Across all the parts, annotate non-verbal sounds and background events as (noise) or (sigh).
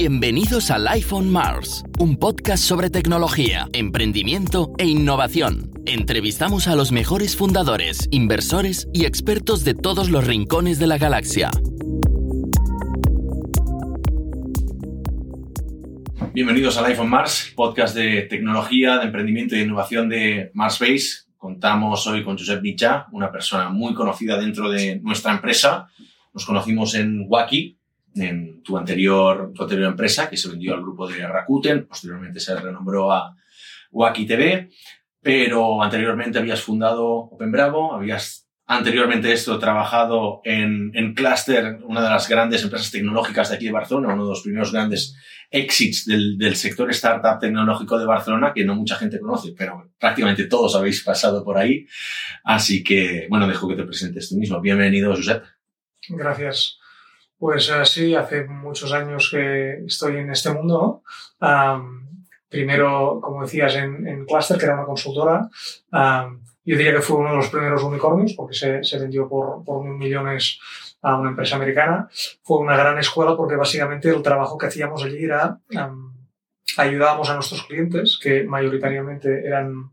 Bienvenidos a Life on Mars, un podcast sobre tecnología, emprendimiento e innovación. Entrevistamos a los mejores fundadores, inversores y expertos de todos los rincones de la galaxia. Bienvenidos a Life on Mars, podcast de tecnología, de emprendimiento y de innovación de Mars Base. Contamos hoy con Josep Bicha, una persona muy conocida dentro de nuestra empresa. Nos conocimos en Wacky, en tu anterior, anterior empresa, que se vendió al grupo de Rakuten, posteriormente se renombró a Wacky TV, pero anteriormente habías fundado Open Bravo, habías anteriormente esto trabajado en, en Cluster, una de las grandes empresas tecnológicas de aquí de Barcelona, uno de los primeros grandes exits del, del sector startup tecnológico de Barcelona, que no mucha gente conoce, pero prácticamente todos habéis pasado por ahí. Así que, bueno, dejo que te presentes tú mismo. Bienvenido, Josep. Gracias. Pues sí, hace muchos años que estoy en este mundo. primero, como decías, en, Cluster, que era una consultora. Yo diría que fue uno de los primeros unicornios porque se, vendió por, mil millones a una empresa americana. Fue una gran escuela porque básicamente el trabajo que hacíamos allí era am, ayudábamos a nuestros clientes, que mayoritariamente eran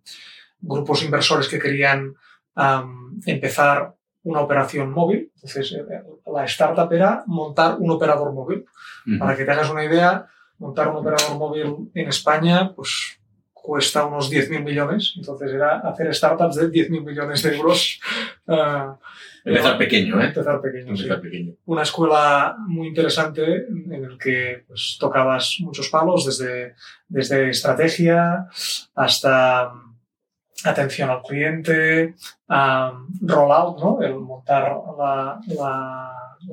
grupos inversores que querían empezar una operación móvil. Entonces, eh, la startup era montar un operador móvil. Para que te hagas una idea, montar un operador móvil en España, pues cuesta unos 10.000 millones. Entonces, era hacer startups de 10.000 millones de euros. Uh, (laughs) Empezar pequeño, ¿eh? Empezar pequeño, Empezar sí. pequeño. Una escuela muy interesante en el que pues, tocabas muchos palos, desde, desde estrategia hasta atención al cliente, rollout, ¿no? el montar la,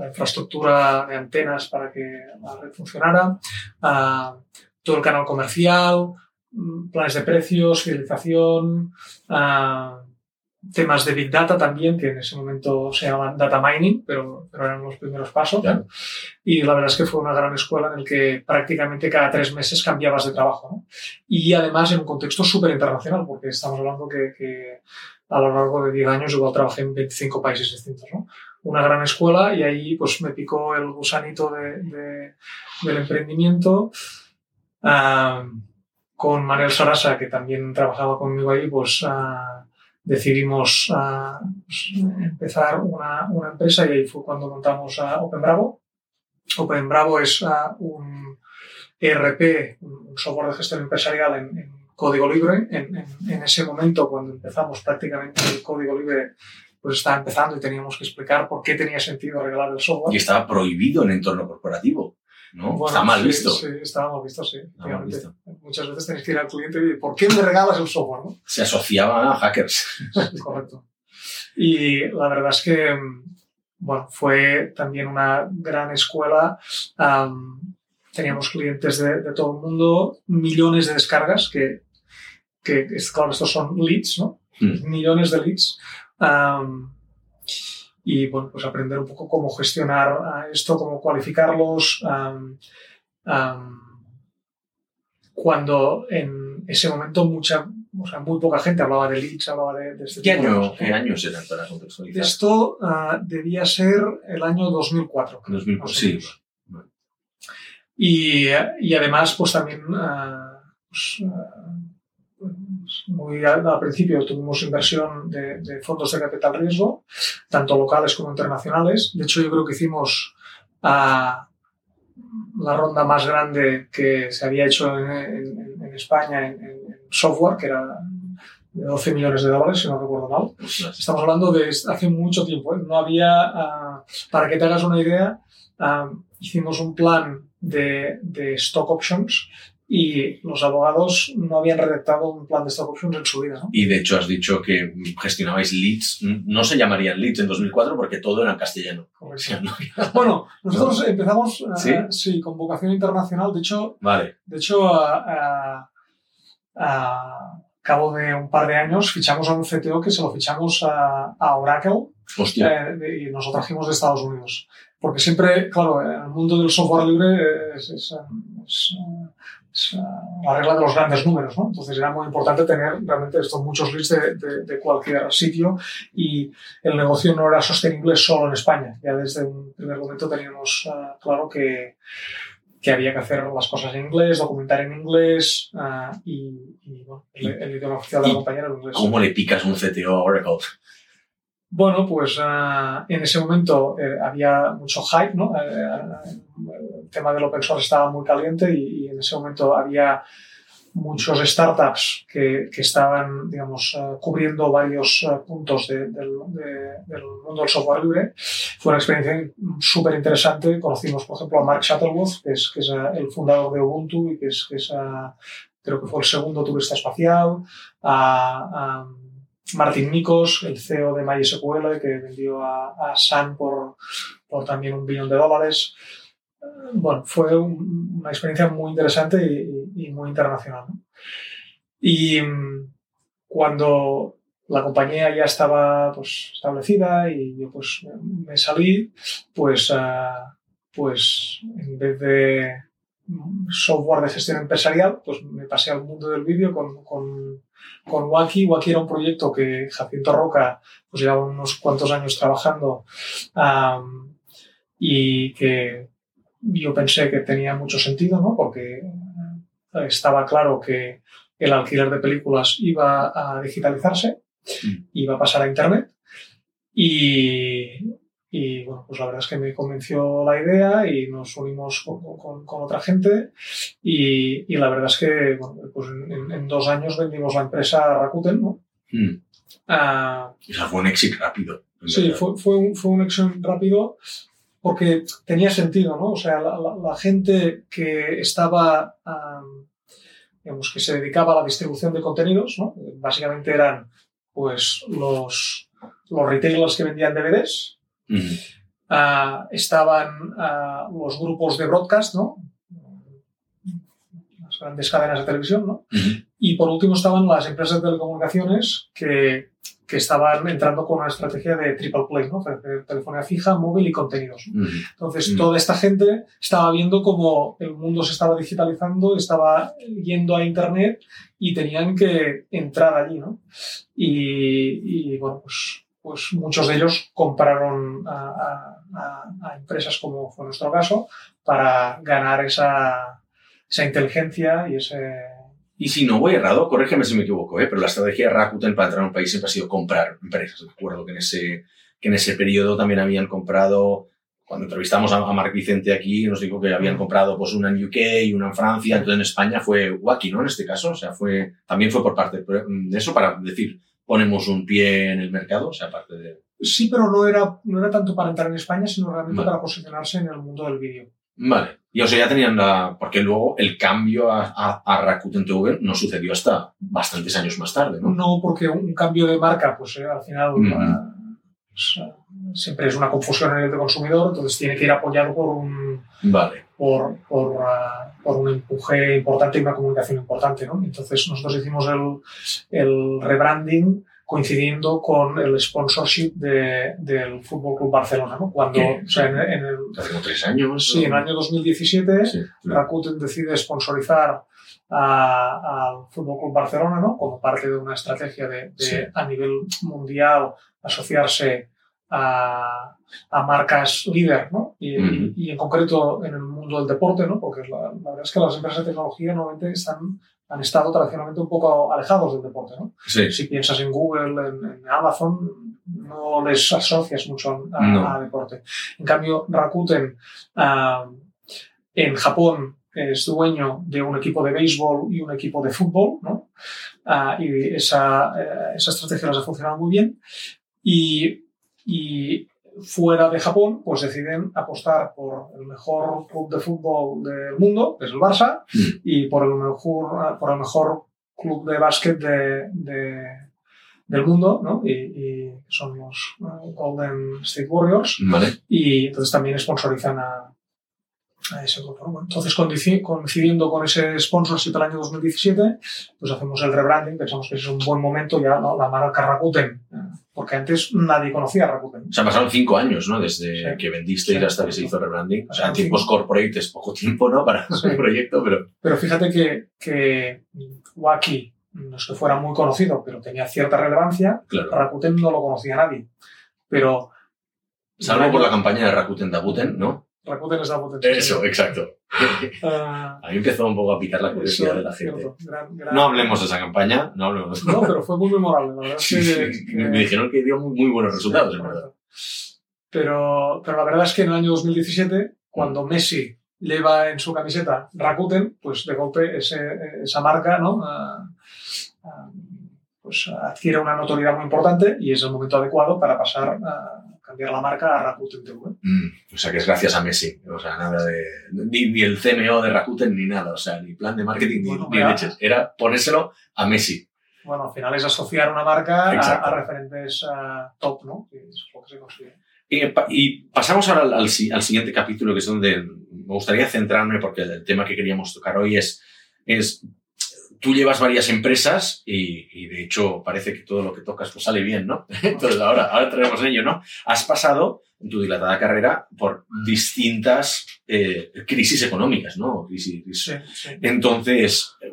infraestructura de antenas para que la red funcionara, todo el canal comercial, planes de precios, fidelización, temas de Big Data también, que en ese momento se llamaban Data Mining, pero, pero eran los primeros pasos. Claro. Y la verdad es que fue una gran escuela en la que prácticamente cada tres meses cambiabas de trabajo. ¿no? Y además en un contexto súper internacional, porque estamos hablando que, que, a lo largo de 10 años igual trabajé en 25 países distintos. ¿no? Una gran escuela y ahí pues me picó el gusanito de, de, del emprendimiento. Uh, con Manuel Sarasa, que también trabajaba conmigo ahí, pues uh, decidimos uh, pues, empezar una, una, empresa y ahí fue cuando montamos a Open Bravo. Open Bravo es uh, un ERP, un software de gestión empresarial en, código libre. En, en, ese momento, cuando empezamos prácticamente el código libre, pues estaba empezando y teníamos que explicar por qué tenía sentido regalar el software. Y estaba prohibido en entorno corporativo. ¿No? Bueno, está mal visto. Sí, estaba mal visto, sí. Mal visto. Muchas veces tenéis que ir al cliente y ¿por qué me regalas el software? ¿no? Se asociaba a hackers. (laughs) Correcto. Y la verdad es que, bueno, fue también una gran escuela. Um, teníamos clientes de, de, todo el mundo, millones de descargas, que, que claro, estos son leads, ¿no? Mm. Millones de leads. Um, y bueno, pues aprender un poco cómo gestionar esto, cómo cualificarlos. Um, um, cuando en ese momento mucha, o sea, muy poca gente hablaba de leads, hablaba de, de este ¿Qué, tipo año, de cosas. ¿Qué años eran para contextualizar? Esto uh, debía ser el año 2004. 2004, sí. Y, y, además, pues también, uh, pues, uh, muy al, al, principio tuvimos inversión de, de, fondos de capital riesgo, tanto locales como internacionales. De hecho, yo creo que hicimos uh, la ronda más grande que se había hecho en, en, en España en, en, software, que era de 12 millones de dólares, si no recuerdo mal. Estamos hablando de hace mucho tiempo. ¿eh? No había, uh, para que te hagas una idea, uh, hicimos un plan de, de stock options y los abogados no habían redactado un plan de stock options en su vida. ¿no? Y de hecho has dicho que gestionabais leads. No se llamarían leads en 2004 porque todo era en castellano. (laughs) Bueno, nosotros ¿no? empezamos uh, ¿Sí? ¿Sí? con vocación internacional. De hecho, vale. de hecho a, cabo de un par de años fichamos a un CTO que se lo fichamos a, a Oracle eh, y nos lo trajimos de Estados Unidos. Porque siempre, claro, en el mundo del software libre es, es, es, es la regla de los grandes números, ¿no? Entonces era muy importante tener realmente estos muchos leads de, de, de, cualquier sitio y el negocio no era sostenible solo en España. Ya desde un primer momento teníamos uh, claro que, que había que hacer las cosas en inglés, documentar en inglés uh, y, y bueno, el, el, idioma oficial de la compañía era el inglés. ¿Cómo le picas un CTO a Oracle? Bueno, pues uh, en ese momento eh, había mucho hype, ¿no? Eh, el tema del open source estaba muy caliente y, y en ese momento había muchos startups que, que estaban, digamos, uh, cubriendo varios uh, puntos de, de, de, del mundo del software libre. Fue una experiencia súper interesante. Conocimos, por ejemplo, a Mark Shuttleworth, que es, que es uh, el fundador de Ubuntu y que es, que es creo que fue el segundo turista espacial, Martin Nikos, el CEO de MySQL, que vendió a, a Sun por, también un billón de dólares bueno, fue un, una experiencia muy interesante y, muy internacional. Y mm, cuando la compañía ya estaba pues, establecida y yo pues me salí, pues, uh, pues en vez de software de gestión empresarial, pues me pasé al mundo del vídeo con, con, con Wacky. Wacky era un proyecto que Jacinto Roca pues llevaba unos cuantos años trabajando um, y que yo pensé que tenía mucho sentido, ¿no? Porque estaba claro que el alquiler de películas iba a digitalizarse, mm. iba a pasar a Internet y, y, bueno, pues la verdad es que me convenció la idea y nos unimos con, con, con otra gente y, y, la verdad es que bueno, pues en, en, dos años vendimos la empresa a Rakuten, ¿no? Mm. Uh, Eso fue un éxito rápido. Sí, fue, fue, un, fue un éxito rápido porque tenía sentido, ¿no? O sea, la, la, la gente que estaba, um, digamos, que se dedicaba a la distribución de contenidos, ¿no? Básicamente eran, pues, los, los retailers que vendían DVDs, uh -huh. uh, estaban uh, los grupos de broadcast, ¿no? Las grandes cadenas de televisión, ¿no? -huh. Y por último estaban las empresas de telecomunicaciones que que estaban entrando con una estrategia de triple play, ¿no? Telefonía fija, móvil y contenidos. Entonces, toda esta gente estaba viendo cómo el mundo se estaba digitalizando, estaba yendo a Internet y tenían que entrar allí, ¿no? Y, y bueno, pues, pues muchos de ellos compraron a, a, a, empresas, como fue nuestro caso, para ganar esa, esa inteligencia y ese y si no voy errado, corrígeme si me equivoco, ¿eh? pero la estrategia de Rakuten para entrar a un país siempre ha sido comprar empresas. Recuerdo que en ese, que en ese periodo también habían comprado, cuando entrevistamos a, a Marc Vicente aquí, nos dijo que habían comprado pues una en UK una en Francia, entonces en España fue Wacky, ¿no? En este caso, o sea, fue, también fue por parte de eso para decir, ponemos un pie en el mercado, o sea, aparte de... Sí, pero no era, no era tanto para entrar en España, sino realmente vale. para posicionarse en el mundo del vídeo. Vale. Y o sea, ya tenían la. Porque luego el cambio a, a, a Rakuten TV no sucedió hasta bastantes años más tarde, ¿no? No, porque un cambio de marca, pues eh, al final. Mm -hmm. pues, siempre es una confusión en el consumidor, entonces tiene que ir apoyado por un. Vale. Por, por, uh, por un empuje importante y una comunicación importante, ¿no? Entonces nosotros hicimos el, el rebranding coincidiendo con el sponsorship de, del Fútbol Club Barcelona, ¿no? Cuando, o sea, en, en, el... Hace como tres años. Sí, en el año 2017, sí, claro. Rakuten decide sponsorizar al Fútbol Club Barcelona, ¿no? Como parte de una estrategia de, de sí. a nivel mundial asociarse a, a marcas líder, ¿no? Y, uh -huh. y, en concreto en el mundo del deporte, ¿no? Porque la, la verdad es que las empresas de tecnología normalmente están han estado tradicionalmente un poco alejados del deporte, ¿no? Sí. Si piensas en Google, en, en, Amazon, no les asocias mucho a, no. a deporte. En cambio, Rakuten uh, en Japón es dueño de un equipo de béisbol y un equipo de fútbol, ¿no? Uh, y esa, uh, esa estrategia les ha funcionado muy bien. Y, y fuera de Japón, pues deciden apostar por el mejor club de fútbol del mundo, que es el Barça, mm. y por el mejor, por el mejor club de básquet de, de, del mundo, ¿no? Y, y son los uh, Golden State Warriors. Vale. Y entonces también sponsorizan a, a ese grupo. Bueno, entonces, coincidiendo con ese sponsorship el año 2017, pues hacemos el rebranding, pensamos que es un buen momento ya, ¿no? la marca Rakuten, porque antes nadie conocía a Rakuten. O sea, pasaron cinco años, ¿no? Desde sí. que vendisteis sí, hasta que se hizo el rebranding. O sea, en tiempos corporate es poco tiempo, ¿no? Para sí. un proyecto, pero... Pero fíjate que, que Wacky no es que fuera muy conocido, pero tenía cierta relevancia. Claro. Rakuten no lo conocía nadie. Pero... Salvo por la campaña de Rakuten Dabuten, ¿no? Rakuten está potente. Eso, exacto. (laughs) Ah, A mí empezó un poco a picar la curiosidad eso, de la gente. cierto, gran- gran- No hablemos de esa campaña, no hablemos. No, pero fue muy memorable, la verdad. es Sí, que- sí, que- (laughs) me dijeron que dio muy, muy buenos resultados, Sí, en verdad. Pero, pero la verdad es que en el año 2017, cuando Messi lleva en su camiseta Rakuten, pues de golpe ese- esa marca ¿no? Ah, ah, pues adquiere una notoriedad muy importante y es el momento adecuado para pasar a cambiar la marca a Rakuten TV. Mm, o sea, que es gracias a Messi. O sea, nada de. Ni, ni el CMO de Rakuten ni nada. O sea, ni plan de marketing ni, Bueno, ni mira. leches. Era ponérselo a Messi. Bueno, al final es asociar una marca a, referentes top, ¿no? Que es lo que se consigue. Y, pa- y pasamos ahora al, al si- al siguiente capítulo, que es donde me gustaría centrarme, porque el tema que queríamos tocar hoy es, es tú llevas varias empresas y, y, de hecho parece que todo lo que tocas pues sale bien, ¿no? (laughs) Entonces ahora, ahora traemos en ello, ¿no? Has pasado en tu dilatada carrera por distintas eh, crisis económicas, ¿no? Crisis, Sí, sí. entonces, eh,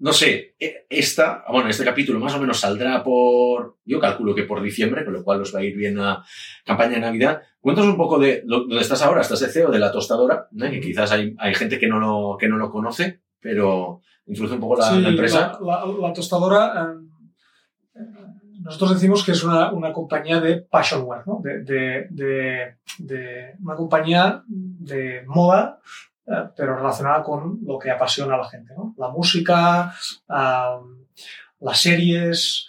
no sé, e- esta, bueno, este capítulo más o menos saldrá por, yo calculo que por diciembre, con lo cual os va a ir bien la campaña de Navidad. Cuéntanos un poco de lo- dónde estás ahora, estás de CEO de la tostadora, ¿no? que quizás hay, hay gente que no, lo, que no lo conoce, pero introduce un poco la, Sí, la empresa. La, la- la tostadora, eh, nosotros decimos que es una, una compañía de passionware, ¿no? de, de- de- de una compañía de moda, eh, pero relacionada con lo que apasiona a la gente. ¿no? La música, las series,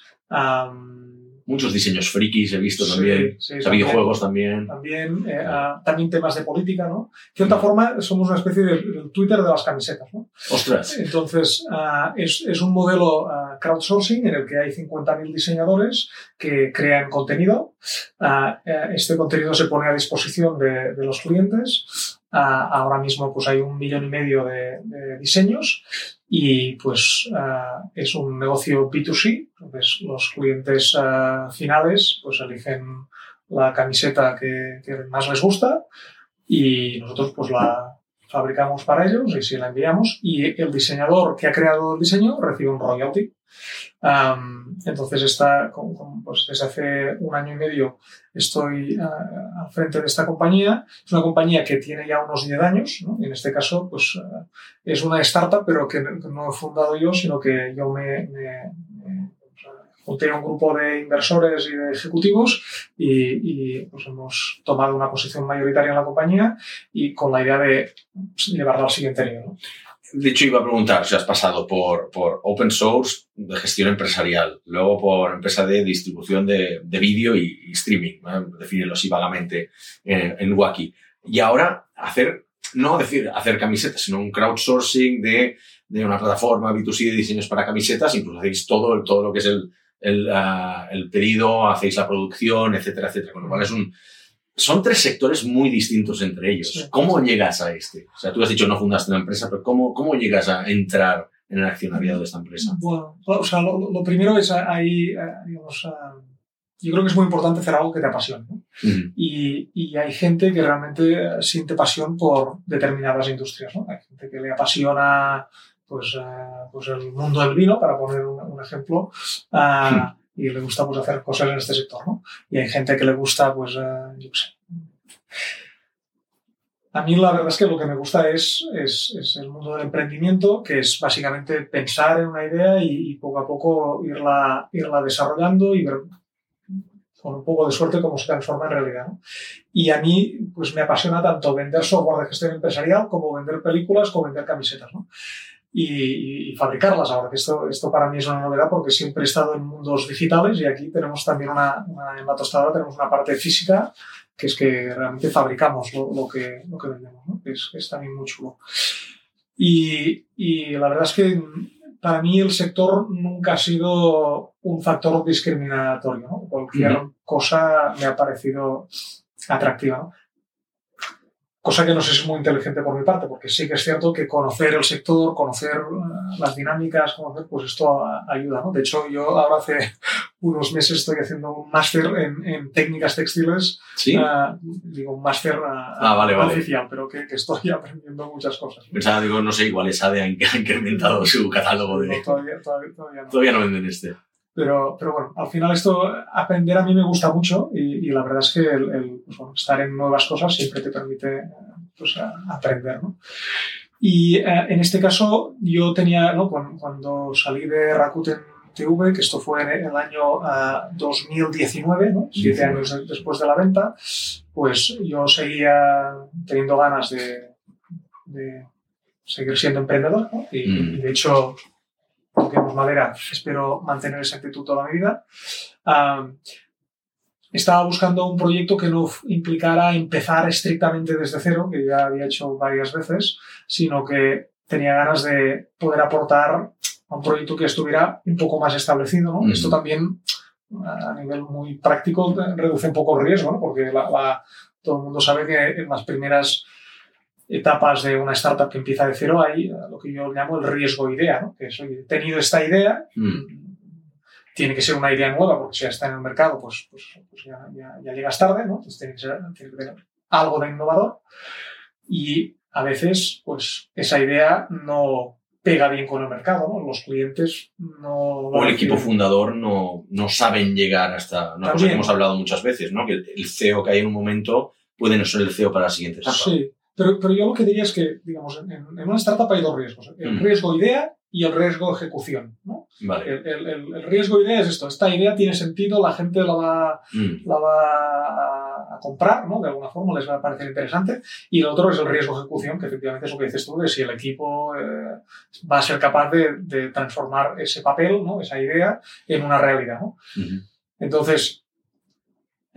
Muchos diseños frikis he visto sí, también, sí, o sea, también. videojuegos también. también, eh, ah, también temas de política, ¿no? De cierta forma, somos una especie de, Twitter de las camisetas, ¿no? Ostras, Entonces, ah, es, es un modelo ah, crowdsourcing en el que hay 50.000 diseñadores que crean contenido. Ah, eh, este contenido se pone a disposición de, los clientes. Ah, ahora mismo pues, hay un millón y medio de, diseños y pues ah, es un negocio B2C. Entonces, los clientes finales pues, eligen la camiseta que, que más les gusta y nosotros pues la fabricamos para ellos y si la enviamos y el diseñador que ha creado el diseño recibe un royalty. Am, entonces está, con- con- pues desde hace un año y medio estoy ah, al frente de esta compañía. Es una compañía que tiene ya unos 10 años, ¿no? En este caso pues ah, es una startup pero que no he fundado yo, sino que yo me, me- me- o sea, junté a un grupo de inversores y de ejecutivos y, pues hemos tomado una posición mayoritaria en la compañía y con la idea de pues, llevarla al siguiente nivel. ¿no? De hecho, iba a preguntar si has pasado por, por open source de gestión empresarial, luego por empresa de distribución de, de vídeo y, streaming, ¿no? definirlo así vagamente en, en Wacky. Y ahora hacer, no decir hacer camisetas, sino un crowdsourcing de, de una plataforma B2C de diseños para camisetas, incluso hacéis todo, todo lo que es el, el, ah, el pedido, hacéis la producción, etcétera, etcétera. Con lo cual es un, son tres sectores muy distintos entre ellos. Sí. ¿Cómo llegas a este? O sea, tú has dicho no fundaste una empresa, pero ¿cómo, cómo llegas a entrar en el accionariado de esta empresa? Bueno, o sea, lo, lo primero es ah, ahí, ah, digamos, yo creo que es muy importante hacer algo que te apasione. ¿no? Ujú. Y, y hay gente que realmente siente pasión por determinadas industrias. ¿no? Hay gente que le apasiona pues, eh, pues el mundo del vino, para poner un, un ejemplo, ah, y le gusta pues, hacer cosas en este sector. ¿no? Y hay gente que le gusta, pues, eh, yo qué sé. A mí la verdad es que lo que me gusta es, es, es el mundo del emprendimiento, que es básicamente pensar en una idea y, y poco a poco irla, irla desarrollando y ver con un poco de suerte cómo se transforma en realidad. ¿no? Y a mí pues me apasiona tanto vender software de gestión empresarial como vender películas como vender camisetas. ¿no? Y, y fabricarlas ahora, que esto, esto para mí es una novedad porque siempre he estado en mundos digitales y aquí tenemos también una, una en la tostadora tenemos una parte física que es que realmente fabricamos lo, lo que, lo que vendemos, ¿no? que, es, que es también muy chulo. Y, y la verdad es que para mí el sector nunca ha sido un factor discriminatorio. ¿no? Cualquier Ujú. cosa me ha parecido atractiva. ¿no? Cosa que no sé si es muy inteligente por mi parte, porque sí que es cierto que conocer el sector, conocer eh, las dinámicas, conocer, pues esto ayuda. ¿no? De hecho, yo ahora hace (laughs) unos meses estoy haciendo un máster en, en técnicas textiles ¿Sí? Ah, digo, un máster ah, Ah, vale, no vale. oficial, pero que, que estoy (laughs) aprendiendo muchas cosas. ¿no? Pensaba, digo, no sé, igual ESADE ha in- ha incrementado su catálogo No, de... todavía, todavía, todavía no. Todavía no venden este. Pero, pero bueno, al final esto, aprender a mí me gusta mucho y, y la verdad es que el, el pues bueno, estar en nuevas cosas siempre te permite pues, aprender, ¿no? Y eh, en este caso yo tenía, ¿no? cuando, cuando salí de Rakuten TV, que esto fue en el año uh, 2019, ¿no? siete años después de la venta, pues yo seguía teniendo ganas de, de seguir siendo emprendedor ¿no? y, Mm. y, de hecho, digamos, madera, espero mantener esa actitud toda mi vida. Um, estaba buscando un proyecto que no implicara empezar estrictamente desde cero, que ya había hecho varias veces, sino que tenía ganas de poder aportar a un proyecto que estuviera un poco más establecido. ¿no? Ujú. Esto también, a nivel muy práctico, reduce un poco el riesgo, ¿no? porque la- la- todo el mundo sabe que en las primeras etapas de una startup que empieza de cero hay eh, lo que yo llamo el riesgo idea, ¿no? que es, oye, he tenido esta idea, Mm. tiene que ser una idea nueva, porque si ya está en el mercado, pues, pues, pues ya, ya- ya llegas tarde, ¿no? Entonces tiene que, ser- tiene que tener algo de innovador. Y a veces, pues, esa idea no pega bien con el mercado, ¿no? Los clientes no... O el equipo fundador no, no saben llegar hasta una cosa que hemos hablado muchas veces, ¿no? Que el CEO que hay en un momento puede no ser el CEO para la siguiente etapa. Sí, pero, pero yo lo que diría es que, digamos, en, en una startup hay dos riesgos. El Mm. riesgo idea y el riesgo ejecución, ¿no? Vale. El, el- riesgo idea es esto. Esta idea tiene sentido, la gente la va Mm. la va a, comprar, ¿no? De alguna forma les va a parecer interesante. Y el otro es el riesgo ejecución, que efectivamente es lo que dices tú, de si el equipo eh, va a ser capaz de, de transformar ese papel, ¿no? Esa idea en una realidad, ¿no? Entonces, eh,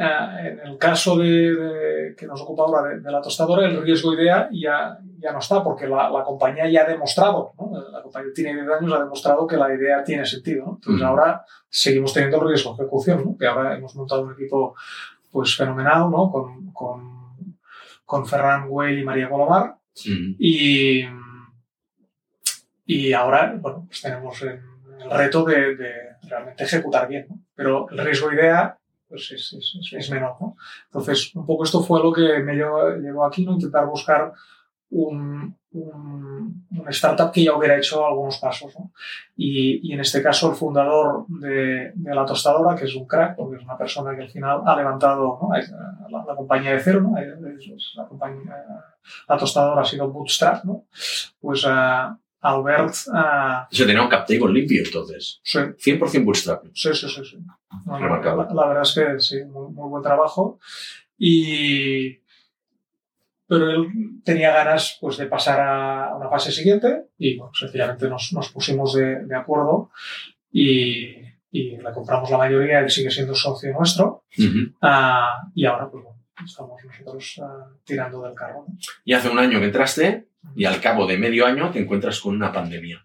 en el caso de, de- que nos ocupa ahora de, de la tostadora, el riesgo idea ya, ya no está, porque la, la compañía ya ha demostrado, ¿no? la compañía tiene 10 años, ha demostrado que la idea tiene sentido. ¿no? Entonces ahora seguimos teniendo el riesgo de ejecución, ¿no? que ahora hemos montado un equipo pues fenomenal, ¿no? con, con, con Ferran Güell y María Colomar, y, y ahora, bueno, pues tenemos el, el reto de, realmente ejecutar bien. Pero el riesgo idea pues es, es, es- menor, ¿no? Entonces, un poco esto fue lo que me llevó, llevó aquí, ¿no? Intentar buscar un, un, una startup que ya hubiera hecho algunos pasos, ¿no? Y, y en este caso el fundador de, de la tostadora, que es un crack, porque es una persona que al final ha levantado ¿no? la, la compañía de cero, ¿no? La, compañía, la tostadora ha sido bootstrap. Pues ah, Albert, Se tenía un cap table limpio, entonces. sí, 100% bootstrap. Sí, sí, sí. sí. No, Remarcable. la, la verdad es que sí, muy, muy buen trabajo. Y... Pero él tenía ganas pues, de pasar a una fase siguiente y bueno, sencillamente nos, nos pusimos de, de acuerdo y, y le compramos la mayoría, él sigue siendo socio nuestro Ujú. ah, y ahora pues, bueno, estamos nosotros ah, tirando del carro. ¿no? Y hace un año que entraste y al cabo de medio año te encuentras con una pandemia,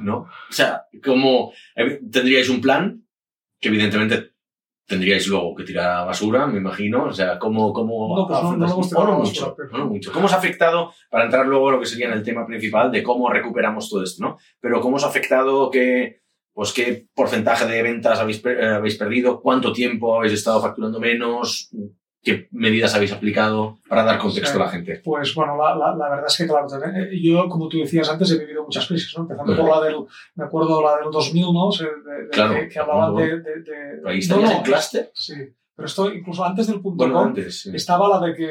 ¿no? O sea, como eh, tendríais un plan que evidentemente tendríais luego que tirar a basura, me imagino. O sea, ¿cómo, cómo No, pues no- no no mucho, basura. ¿Cómo os ha afectado, para entrar luego a lo que sería en el tema principal de cómo recuperamos todo esto, ¿no? Pero ¿cómo os ha afectado que, pues, qué porcentaje de ventas habéis, eh, habéis perdido? ¿Cuánto tiempo habéis estado facturando menos? ¿Qué medidas habéis aplicado para dar contexto a la gente? Pues bueno, la, la, la verdad es que, claro, eh, yo, como tú decías antes, he vivido muchas crisis, ¿no? Empezando por la del, me acuerdo la del 2000, ¿no? De- de- Claro, que, que hablaban de... de, ¿Ahí no, estarías no, en cluster? Sí, pero esto incluso antes del punto Bueno, com, antes. sí. estaba la de, que,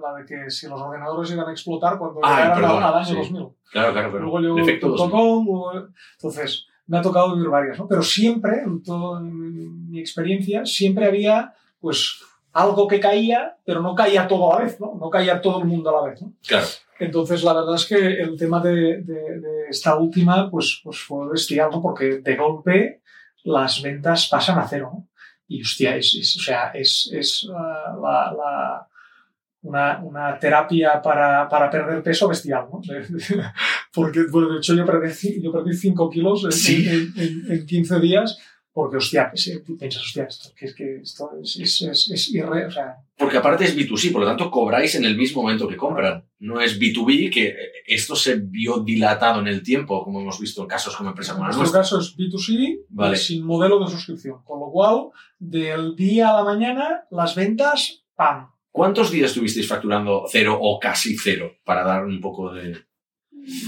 la de que si los ordenadores iban a explotar cuando Ay, llegaran perdón, al, año sí. 2000. Claro, claro, pero Luego llegó el el punto 2000. com, entonces me ha tocado vivir varias, ¿no? Pero siempre, en toda mi experiencia, siempre había, pues, algo que caía, pero no caía todo a la vez, ¿no? No caía todo el mundo a la vez, ¿no? Claro. Entonces, la verdad es que el tema de, de- de esta última, pues, pues fue bestial, ¿no? Porque de golpe las ventas pasan a cero, ¿no? Y, hostia, es, es- o sea, es, es ah, la, la- una, una terapia para, para perder peso bestial, ¿no? (laughs) Porque, bueno, de hecho, yo perdí, yo perdí 5 kilos en, Sí. en, en- en 15 días porque, hostia, eh, tú piensas, hostia, esto, que es que esto es, es, es, es irre- o sea, Porque aparte es B2C, por lo tanto cobráis en el mismo momento que compran. No es B2B, que esto se vio dilatado en el tiempo, como hemos visto en casos como empresas En como la nuestro caso es B2C Vale. sin modelo de suscripción. Con lo cual, del día a la mañana, las ventas, ¡pam! ¿Cuántos días estuvisteis facturando cero o casi cero? Para dar un poco de...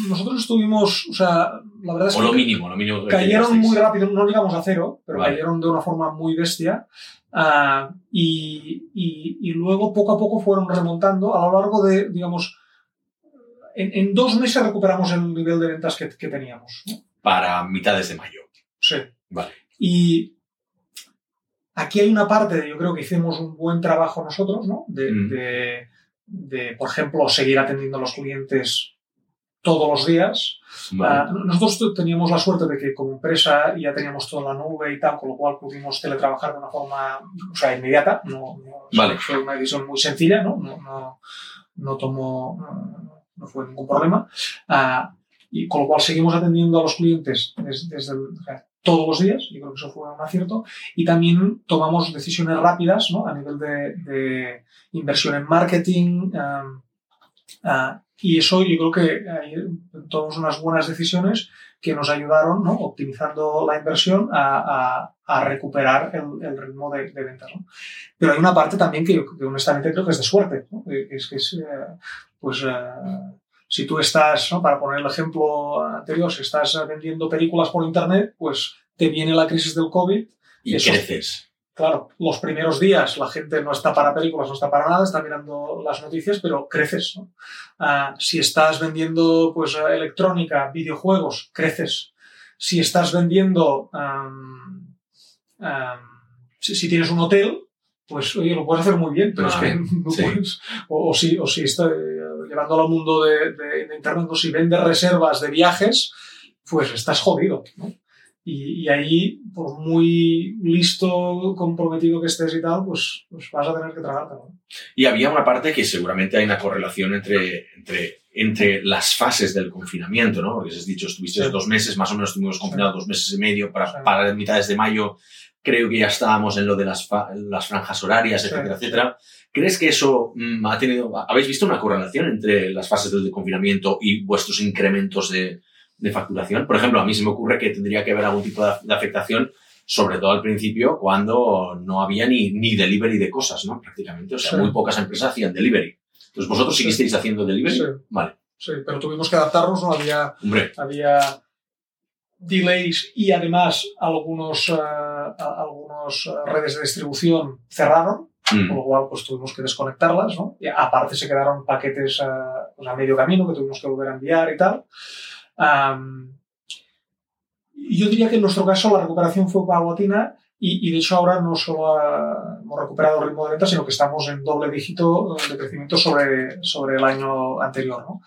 nosotros estuvimos, o sea, la verdad es o que lo mínimo, lo mínimo que cayeron muy rápido, no llegamos a cero, pero Vale. cayeron de una forma muy bestia. Ah, y, y- y luego poco a poco fueron remontando a lo largo de, digamos, en, en dos meses recuperamos el nivel de ventas que, que teníamos. ¿no? Para mitades de mayo. Sí. Vale. Y aquí hay una parte de, yo creo que hicimos un buen trabajo nosotros, ¿no? De, Mm. de- de, por ejemplo, seguir atendiendo a los clientes todos los días. Vale. Ah, nosotros teníamos la suerte de que como empresa ya teníamos toda la nube y tal, con lo cual pudimos teletrabajar de una forma o sea, inmediata. No, no- Vale. Fue una decisión muy sencilla, ¿no? No, no, no tomó, no, no fue ningún problema. Ah, y con lo cual seguimos atendiendo a los clientes desde, desde el- todos los días. Yo creo que eso fue un acierto. Y también tomamos decisiones rápidas ¿no? a nivel de, de inversión en marketing. ah, ah, y eso yo creo que ahí tomamos unas buenas decisiones que nos ayudaron, ¿no? optimizando la inversión, a, a- a recuperar el, el ritmo de, de ventas. ¿no? Pero hay una parte también que, yo, que honestamente creo que es de suerte. ¿no? Es que es, eh, pues, eh, si tú estás, ¿no? para poner el ejemplo anterior, si estás eh, vendiendo películas por Internet, pues te viene la crisis del COVID. y eso- creces. Claro, los primeros días la gente no está para películas, no está para nada, está mirando las noticias, pero creces. ¿no? Ah, si estás vendiendo pues, eh, electrónica, videojuegos, creces. Si estás vendiendo, si, si tienes un hotel, pues oye, lo puedes hacer muy bien, pero Ah, es que (laughs) no sí. puedes. O, o si, o si estás llevándolo al mundo de, de- de Internet, o si vendes reservas de viajes, pues estás jodido. ¿no? Y, y ahí, por muy listo, comprometido que estés y tal, pues, pues vas a tener que tragártelo. ¿no? Y había una parte que seguramente hay una correlación entre, entre, entre las fases del confinamiento, ¿no? Porque has dicho, estuviste Sí. dos meses, más o menos estuvimos confinados dos meses y medio, para, Sí. para mitades de mayo creo que ya estábamos en lo de las, las franjas horarias, Sí. etcétera, etcétera. ¿Crees que eso mm, ha tenido, habéis visto una correlación entre las fases del confinamiento y vuestros incrementos de, de facturación? Por ejemplo, a mí se me ocurre que tendría que haber algún tipo de, de afectación, sobre todo al principio, cuando no había ni, ni delivery de cosas, ¿no? Prácticamente. O sea, Sí. muy pocas empresas hacían delivery. Entonces, ¿vosotros Sí. seguisteis haciendo delivery? Sí. Vale. Sí, pero tuvimos que adaptarnos, ¿no? Había, Hombre, había delays y además algunos, eh, algunos eh, redes de distribución cerraron, mm, con lo cual pues tuvimos que desconectarlas, ¿no? Y aparte se quedaron paquetes eh, pues, a medio camino que tuvimos que volver a enviar y tal. Yo diría que en nuestro caso la recuperación fue paulatina y, y de hecho ahora no solo ha- hemos recuperado el ritmo de venta, sino que estamos en doble dígito de crecimiento sobre, sobre el año anterior, ¿no?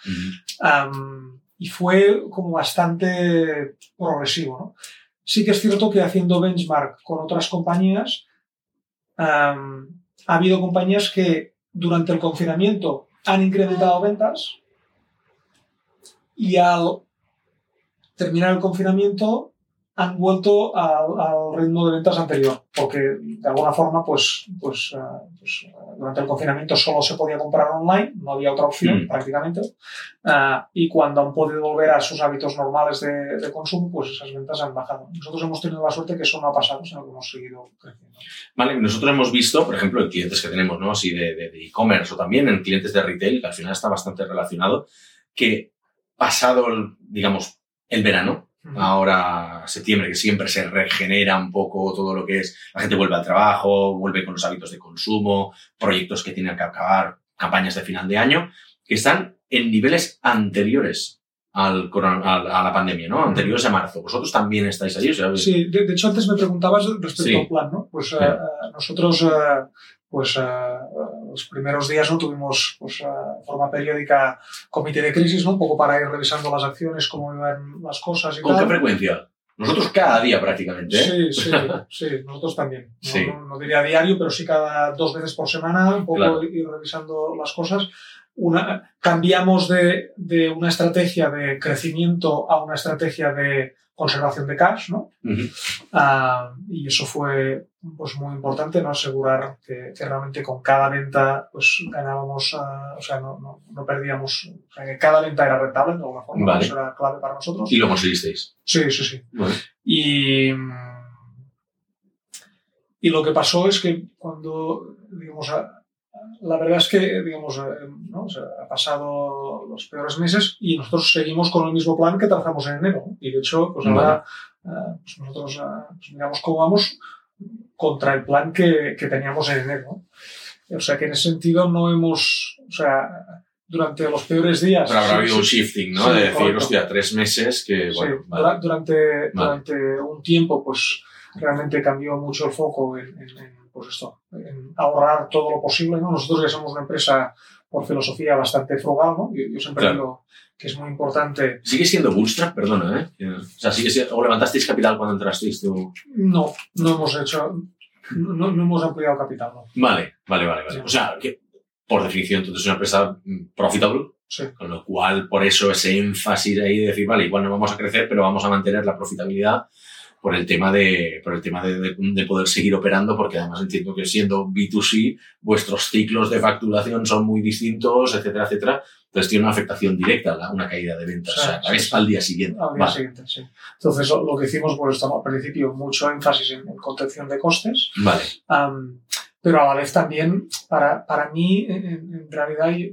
y fue como bastante progresivo. ¿no? Sí que es cierto que haciendo benchmark con otras compañías, ha habido compañías que durante el confinamiento han incrementado ventas y al terminar el confinamiento han vuelto al, al ritmo de ventas anterior, porque de alguna forma, pues, pues, eh, pues, eh, durante el confinamiento solo se podía comprar online, no había otra opción Mm. prácticamente, Ah, y cuando han podido volver a sus hábitos normales de, de consumo, pues esas ventas han bajado. Nosotros hemos tenido la suerte que eso no ha pasado, sino que hemos seguido creciendo. Vale, nosotros hemos visto, por ejemplo, en clientes que tenemos, ¿no? Así de e-commerce o también en clientes de retail, que al final está bastante relacionado, que pasado, el, digamos, el verano, ahora septiembre, que siempre se regenera un poco todo lo que es, la gente vuelve al trabajo, vuelve con los hábitos de consumo, proyectos que tienen que acabar, campañas de final de año, que están en niveles anteriores al, a la pandemia, ¿no? Anteriores a marzo. Vosotros también estáis allí, Sí, de, de hecho antes me preguntabas respecto Sí. al plan, ¿no? Pues Sí. eh, eh, nosotros, eh, pues eh, los primeros días no tuvimos, pues de forma periódica comité de crisis, ¿no? Un poco para ir revisando las acciones, cómo iban las cosas y ¿con qué tal. frecuencia? Nosotros cada día prácticamente, ¿eh? Sí, sí, sí, nosotros también. No, Sí. no- no diría diario, pero sí cada dos veces por semana, un poco Claro. ir revisando las cosas. Una, cambiamos de, de una estrategia de crecimiento a una estrategia de conservación de cash, ¿no? Ah, y eso fue pues, muy importante, ¿no? Asegurar que, que realmente con cada venta pues, ganábamos, ah, o sea, no, no, no perdíamos, o sea, que cada venta era rentable de alguna forma. Vale. Eso era clave para nosotros. Y lo conseguisteis. Sí, sí, sí. Vale. Y, y lo que pasó es que cuando, digamos, a- la verdad es que, digamos, eh, ¿no? o sea, ha pasado los peores meses y nosotros seguimos con el mismo plan que trazamos en enero. Y de hecho, pues ahora uh, pues nosotros uh, pues miramos cómo vamos contra el plan que, que teníamos en enero. O sea que en ese sentido no hemos, o sea, durante los peores días. Pero habrá habido un shifting, ¿no? Sí, de decir, correcto. hostia, tres meses que, Sí, bueno, vale. durante, durante un tiempo, pues realmente cambió mucho el foco en, en- en, pues esto, en ahorrar todo lo posible. ¿no? Nosotros ya somos una empresa por filosofía bastante frugal, ¿no? Yo, yo siempre Claro. digo que es muy importante. ¿Sigue siendo bootstrap? Perdona, ¿eh? O sea, sigue siendo, o levantasteis capital cuando entrasteis tú. No, no hemos hecho, no, no hemos ampliado capital, ¿no? Vale, vale, vale, vale. Sí. O sea, que por definición entonces es una empresa mm, profitable, Sí. con lo cual por eso ese énfasis ahí de decir, vale, igual no vamos a crecer, pero vamos a mantener la profitabilidad por el tema de, por el tema de, de- de poder seguir operando, porque además entiendo que siendo B2C, vuestros ciclos de facturación son muy distintos, etcétera, etcétera. Entonces tiene una afectación directa, la- una caída de ventas. Sí, o sea, sí, es sí. al día siguiente. Al día Vale. siguiente, sí. Entonces, lo, que hicimos, pues estamos al principio mucho énfasis en, en contención de costes, Vale. Am, pero a la vez también, para, para mí, en, en realidad, yo,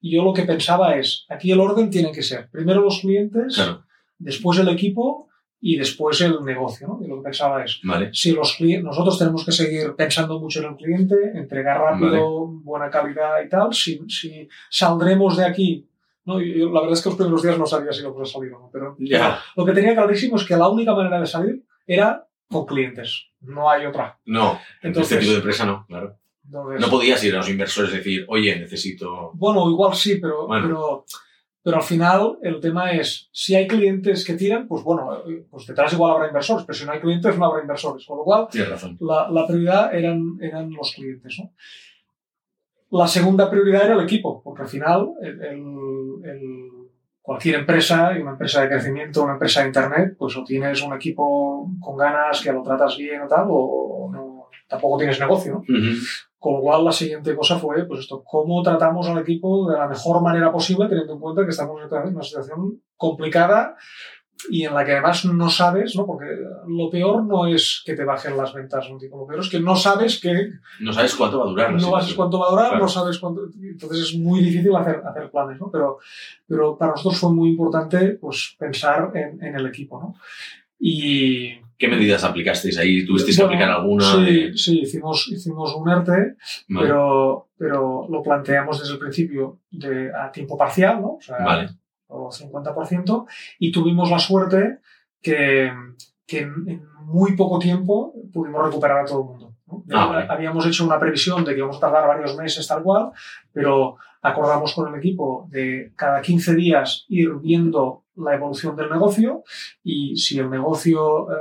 yo lo que pensaba es, aquí el orden tiene que ser primero los clientes, Claro. después el equipo y después el negocio. ¿no? Y lo que pensaba es, Vale. si los clientes, nosotros tenemos que seguir pensando mucho en el cliente, entregar rápido, buena calidad y tal, si, si saldremos de aquí. ¿no? Y yo, la verdad es que los primeros días no sabía si lo podía salir o no, pero lo que tenía clarísimo es que la única manera de salir era con clientes, no hay otra. No, Entonces- este tipo de empresa no, claro. Entonces, No podías ir a los inversores y decir, oye, necesito. Bueno, igual sí, pero, Bueno. pero, pero al final el tema es, si hay clientes que tiran, pues bueno, pues detrás igual habrá inversores, pero si no hay clientes no habrá inversores. Con lo cual, razón. la, la prioridad eran, eran los clientes. ¿no? La segunda prioridad era el equipo, porque al final el- el- el- cualquier empresa, una empresa de crecimiento, una empresa de Internet, pues o tienes un equipo con ganas que lo tratas bien o tal, o no, tampoco tienes negocio. ¿no? Ujú. Con lo cual, la siguiente cosa fue, pues esto, cómo tratamos al equipo de la mejor manera posible, teniendo en cuenta que estamos en una situación complicada y en la que además no sabes, ¿no? Porque lo peor no es que te bajen las ventas, ¿no? Lo peor es que no sabes que No sabes cuánto va a durar. no sabes cuánto va a durar, Claro. no sabes cuánto. Entonces es muy difícil hacer, hacer planes, ¿no? Pero, pero para nosotros fue muy importante, pues, pensar en, en el equipo, ¿no? Y, ¿Qué medidas aplicasteis ahí? ¿Tuvisteis que bueno, aplicar alguna? Sí, sí, hicimos, hicimos un ERTE, Vale. pero, pero lo planteamos desde el principio de, a tiempo parcial, ¿no? O sea, Vale. o 50%, y tuvimos la suerte que, que en, en muy poco tiempo pudimos recuperar a todo el mundo. ¿no? Ah, vale. Habíamos hecho una previsión de que íbamos a tardar varios meses tal cual, pero acordamos con el equipo de cada 15 días ir viendo la evolución del negocio y si el negocio eh,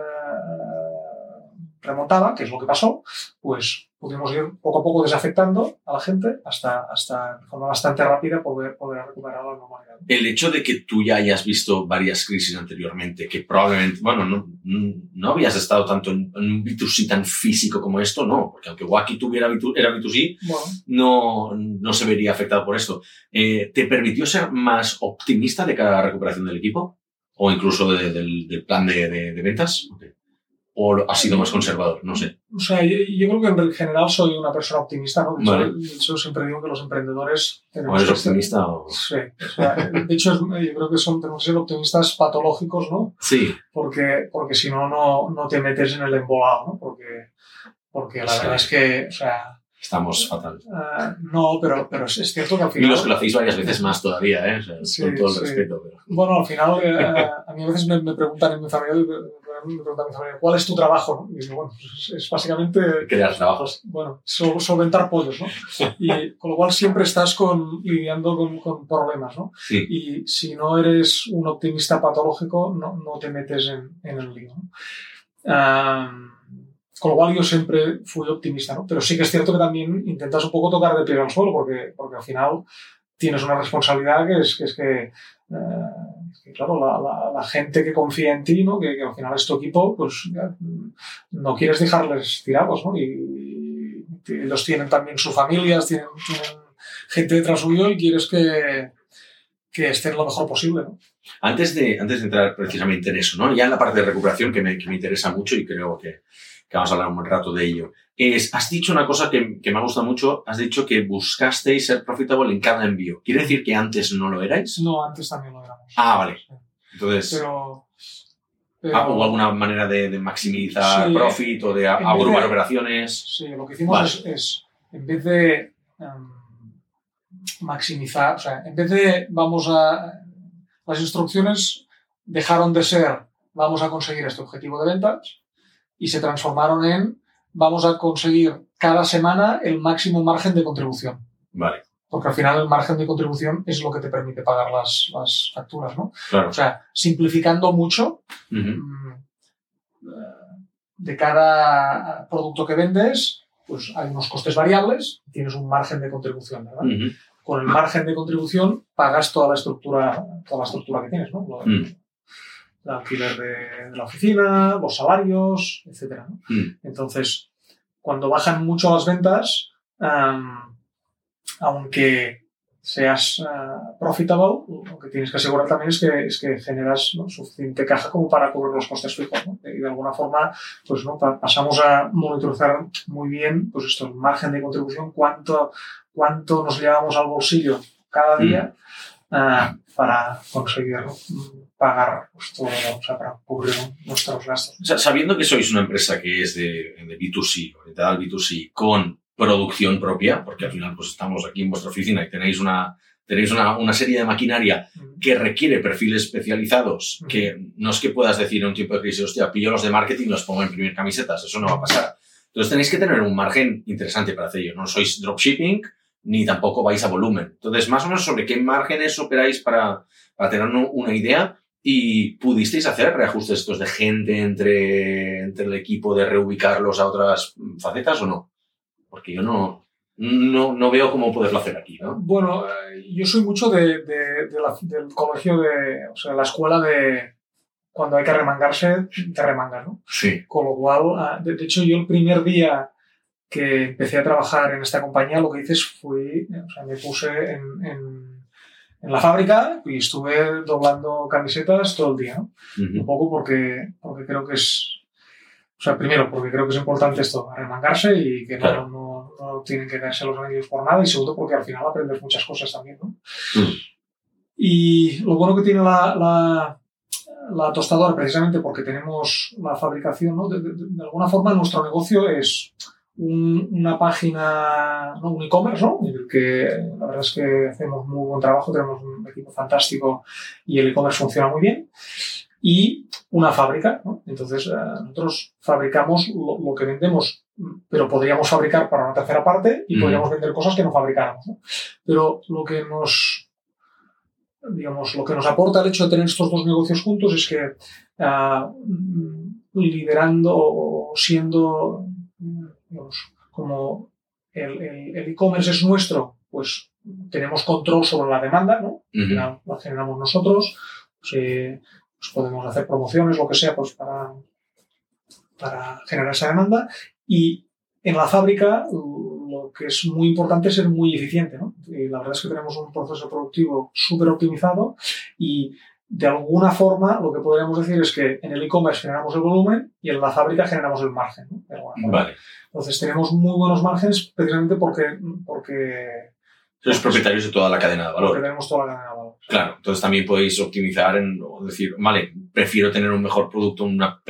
remontaba, que es lo que pasó, pues pudimos ir poco a poco desafectando a la gente hasta, hasta de forma bastante rápida poder, poder recuperar la normalidad. El hecho de que tú ya hayas visto varias crisis anteriormente, que probablemente, bueno, no, no habías estado tanto en, un B2C tan físico como esto, no, porque aunque Wacky tuviera B2, era B2C, Bueno, no, no se vería afectado por esto. Eh, ¿Te permitió ser más optimista de cada recuperación del equipo? ¿O incluso de- del, del plan de ventas? ¿O has sido más conservador? No sé. o sea, yo, yo creo que en general soy una persona optimista, ¿no? Vale. hecho, siempre digo que los emprendedores ¿O tenemos eres que ser- optimista? O... Sí, o sea, de hecho, es- yo creo que son, tenemos que ser optimistas patológicos, ¿no? Sí, Porque, porque si no, no, te metes en el embolado, ¿no? Porque, porque la Sí. verdad es que, o sea, estamos fatal. ah, no, pero, pero es, cierto que al Y final... los que lo hacéis varias veces más todavía, ¿eh? O sea, Sí, con todo el sí. respeto. Pero... Bueno, al final, eh, a mí a veces me, me preguntan en mi familia, me familia, ¿cuál es tu trabajo? ¿no? Y bueno, pues es, básicamente Crear trabajos. bueno, sol- solventar pollos, ¿no? Y con lo cual siempre estás con, lidiando con, con problemas, ¿no? Sí. Y si no eres un optimista patológico, no, no te metes en, en el lío. con lo cual yo siempre fui optimista, ¿no? Pero sí que es cierto que también intentas un poco tocar de pie al suelo, porque, porque al final tienes una responsabilidad que es que, es que, eh, que, claro, la, la- la gente que confía en ti, ¿no? Que, que al final es tu equipo, pues ya, mm, no quieres dejarles tirados, ¿no? Y, y ellos tienen también sus familias, tienen, tienen gente detrás suyo y quieres que, que estén lo mejor posible, ¿no? Antes de, antes de entrar precisamente en eso, ¿no? Ya en la parte de recuperación que me, que me interesa mucho y creo que, que vamos a hablar un buen rato de ello. Es, has dicho una cosa que, que me ha gustado mucho, has dicho que buscasteis ser profitable en cada envío. ¿Quiere decir que antes no lo erais? No, antes también lo éramos. Ah, vale. Entonces, Pero, pero- ah, ¿hubo alguna manera de, de maximizar Sí, profit o de a- en vez agrupar de- operaciones? Sí, lo que hicimos Vale. es, es, en vez de em, maximizar, o sea, en vez de vamos a. Las instrucciones dejaron de ser vamos a conseguir este objetivo de ventas y se transformaron en vamos a conseguir cada semana el máximo margen de contribución. Vale, Porque al final el margen de contribución es lo que te permite pagar las, las facturas, ¿no? claro. O sea, simplificando mucho, mm, eh, de cada producto que vendes, pues hay unos costes variables tienes un margen de contribución, ¿verdad? Con el margen de contribución pagas toda la estructura, toda la estructura que tienes, ¿no? Alquiler de, de la oficina, los salarios, etcétera, ¿no? Mm. Entonces, cuando bajan mucho las ventas, am, aunque seas ah, profitable, lo que tienes que asegurar también es que, es que generas ¿no? suficiente caja como para cubrir los costes fijos. ¿no? Y de alguna forma, pues ¿no? Pa- pasamos a monitorizar muy bien pues esto, el margen de contribución, cuánto, cuánto nos llevamos al bolsillo cada día ah, para conseguir pagar pues, todo, o sea, para cubrir nuestros gastos. O sea, sabiendo que sois una empresa que es de, de B2C, orientada al B2C, con producción propia, porque al final pues estamos aquí en vuestra oficina y tenéis una, tenéis una, una serie de maquinaria que requiere perfiles especializados, que no es que puedas decir en un tiempo de crisis, hostia, pillo los de marketing y los pongo a imprimir camisetas, eso no va a pasar. Entonces tenéis que tener un margen interesante para hacer ello. No sois dropshipping ni tampoco vais a volumen. Entonces, más o menos sobre qué márgenes operáis para, para tener un- una idea y pudisteis hacer reajustes estos de gente entre, entre el equipo, de reubicarlos a otras facetas o no? Porque yo no, no, no veo cómo poderlo hacer aquí, ¿no? Bueno, yo soy mucho de, de- de la- del colegio de, o sea, la escuela de cuando hay que remangarse, te remangas, ¿no? Sí. Con lo cual, ah, de, de hecho, yo el primer día que empecé a trabajar en esta compañía, lo que hice fue, o sea, me puse en, en, en la fábrica y estuve doblando camisetas todo el día, ¿no? Un Ujú. poco porque, porque creo que es, o sea, primero porque creo que es importante esto, remangarse y que no, Claro. no, no tienen que caerse los anillos por nada y segundo porque al final aprendes muchas cosas también, ¿no? Mm. Y lo bueno que tiene la, la, la tostadora, precisamente porque tenemos la fabricación, ¿no? De, de- de alguna forma nuestro negocio es un- una página, ¿no? un e-commerce, ¿no? En el que la verdad es que hacemos muy buen trabajo, tenemos un equipo fantástico y el e-commerce funciona muy bien. Y una fábrica, ¿no? Entonces, eh, nosotros fabricamos lo, lo que vendemos, pero podríamos fabricar para una tercera parte y Mm. podríamos vender cosas que no fabricáramos, ¿no? Pero lo que nos, digamos, lo que nos aporta el hecho de tener estos dos negocios juntos es que mm, liderando o siendo, digamos, como el el- el e-commerce es nuestro, pues tenemos control sobre la demanda, ¿no? La generamos nosotros, pues, eh, pues podemos hacer promociones, lo que sea, pues para, para generar esa demanda. Y en la fábrica lo que es muy importante es ser muy eficiente, ¿no? Y la verdad es que tenemos un proceso productivo súper optimizado y de alguna forma lo que podríamos decir es que en el e-commerce generamos el volumen y en la fábrica generamos el margen. Entonces tenemos muy buenos márgenes precisamente porque, porque, Sois propietarios de toda la cadena de porque valor. tenemos toda la cadena de valor. Claro, entonces también podéis optimizar en decir, vale, prefiero tener un mejor producto, una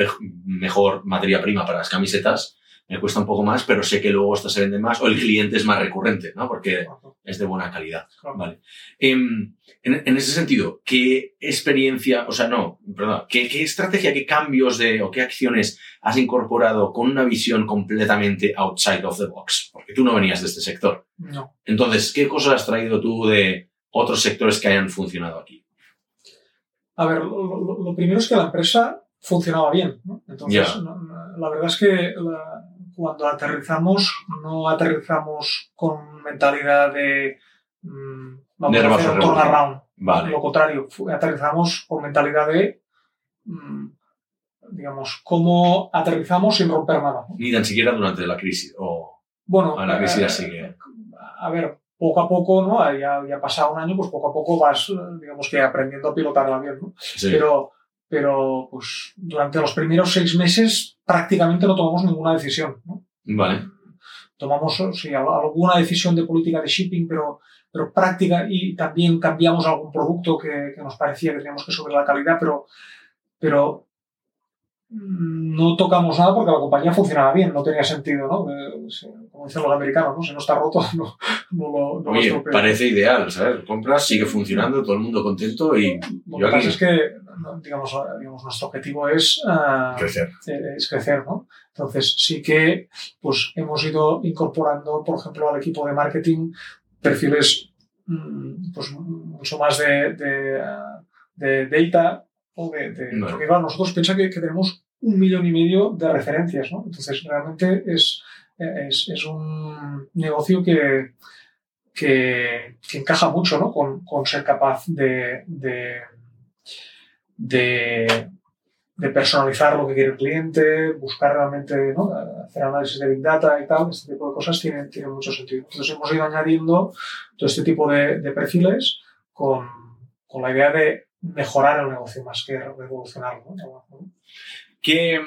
mejor materia prima para las camisetas, me cuesta un poco más, pero sé que luego esto se vende más o el cliente es más recurrente, ¿no? Porque es de buena calidad. Claro. Vale. Em, en, en ese sentido, ¿qué experiencia, o sea, no, perdón, ¿qué, qué estrategia, qué cambios de, o qué acciones has incorporado con una visión completamente outside of the box? Porque tú no venías de este sector. No. Entonces, ¿qué cosas has traído tú de otros sectores que hayan funcionado aquí? A ver, lo, lo- lo primero es que la empresa funcionaba bien. ¿no? Entonces, la verdad es que la- cuando aterrizamos, no aterrizamos con mentalidad de mm, vamos De a hacer un turnaround. Vale. Lo contrario, aterrizamos con mentalidad de, mm, digamos, cómo aterrizamos sin romper nada. ¿no? Ni tan siquiera durante la crisis. O Bueno, a la crisis eh, ya sigue. a ver, poco a poco, ¿no? Ya, ya ha pasado un año, pues poco a poco vas, digamos que aprendiendo a pilotar el avión, ¿no? Sí. Pero, pero, pues, durante los primeros seis meses prácticamente no tomamos ninguna decisión. ¿no? Vale. Tomamos sí, alguna decisión de política de shipping, pero, pero práctica y también cambiamos algún producto que, que nos parecía que teníamos que subir la calidad, pero, pero no tocamos nada porque la compañía funcionaba bien, no tenía sentido, ¿no? Como dicen los americanos, ¿no? Si no está roto, (laughs) no, no lo Oye, parece ideal, ¿sabes? Compras, sigue funcionando, todo el mundo contento y... Lo que pasa es que, digamos, digamos, nuestro objetivo es... Uh, crecer. Es crecer, ¿no? Entonces, sí que, pues, hemos ido incorporando, por ejemplo, al equipo de marketing perfiles, mm, pues, mucho más de, de, de data, o de, porque claro, nosotros piensa que, tenemos un millón y medio de referencias, ¿no? Entonces, realmente es, es, un negocio que, que, encaja mucho, ¿no? Con, ser capaz de, de, personalizar lo que quiere el cliente, buscar realmente, ¿no? Hacer análisis de Big Data y tal, este tipo de cosas tiene, tiene mucho sentido. Entonces, hemos ido añadiendo todo este tipo de, perfiles con, con la idea de mejorar el negocio más que revolucionarlo. ¿no? ¿Qué,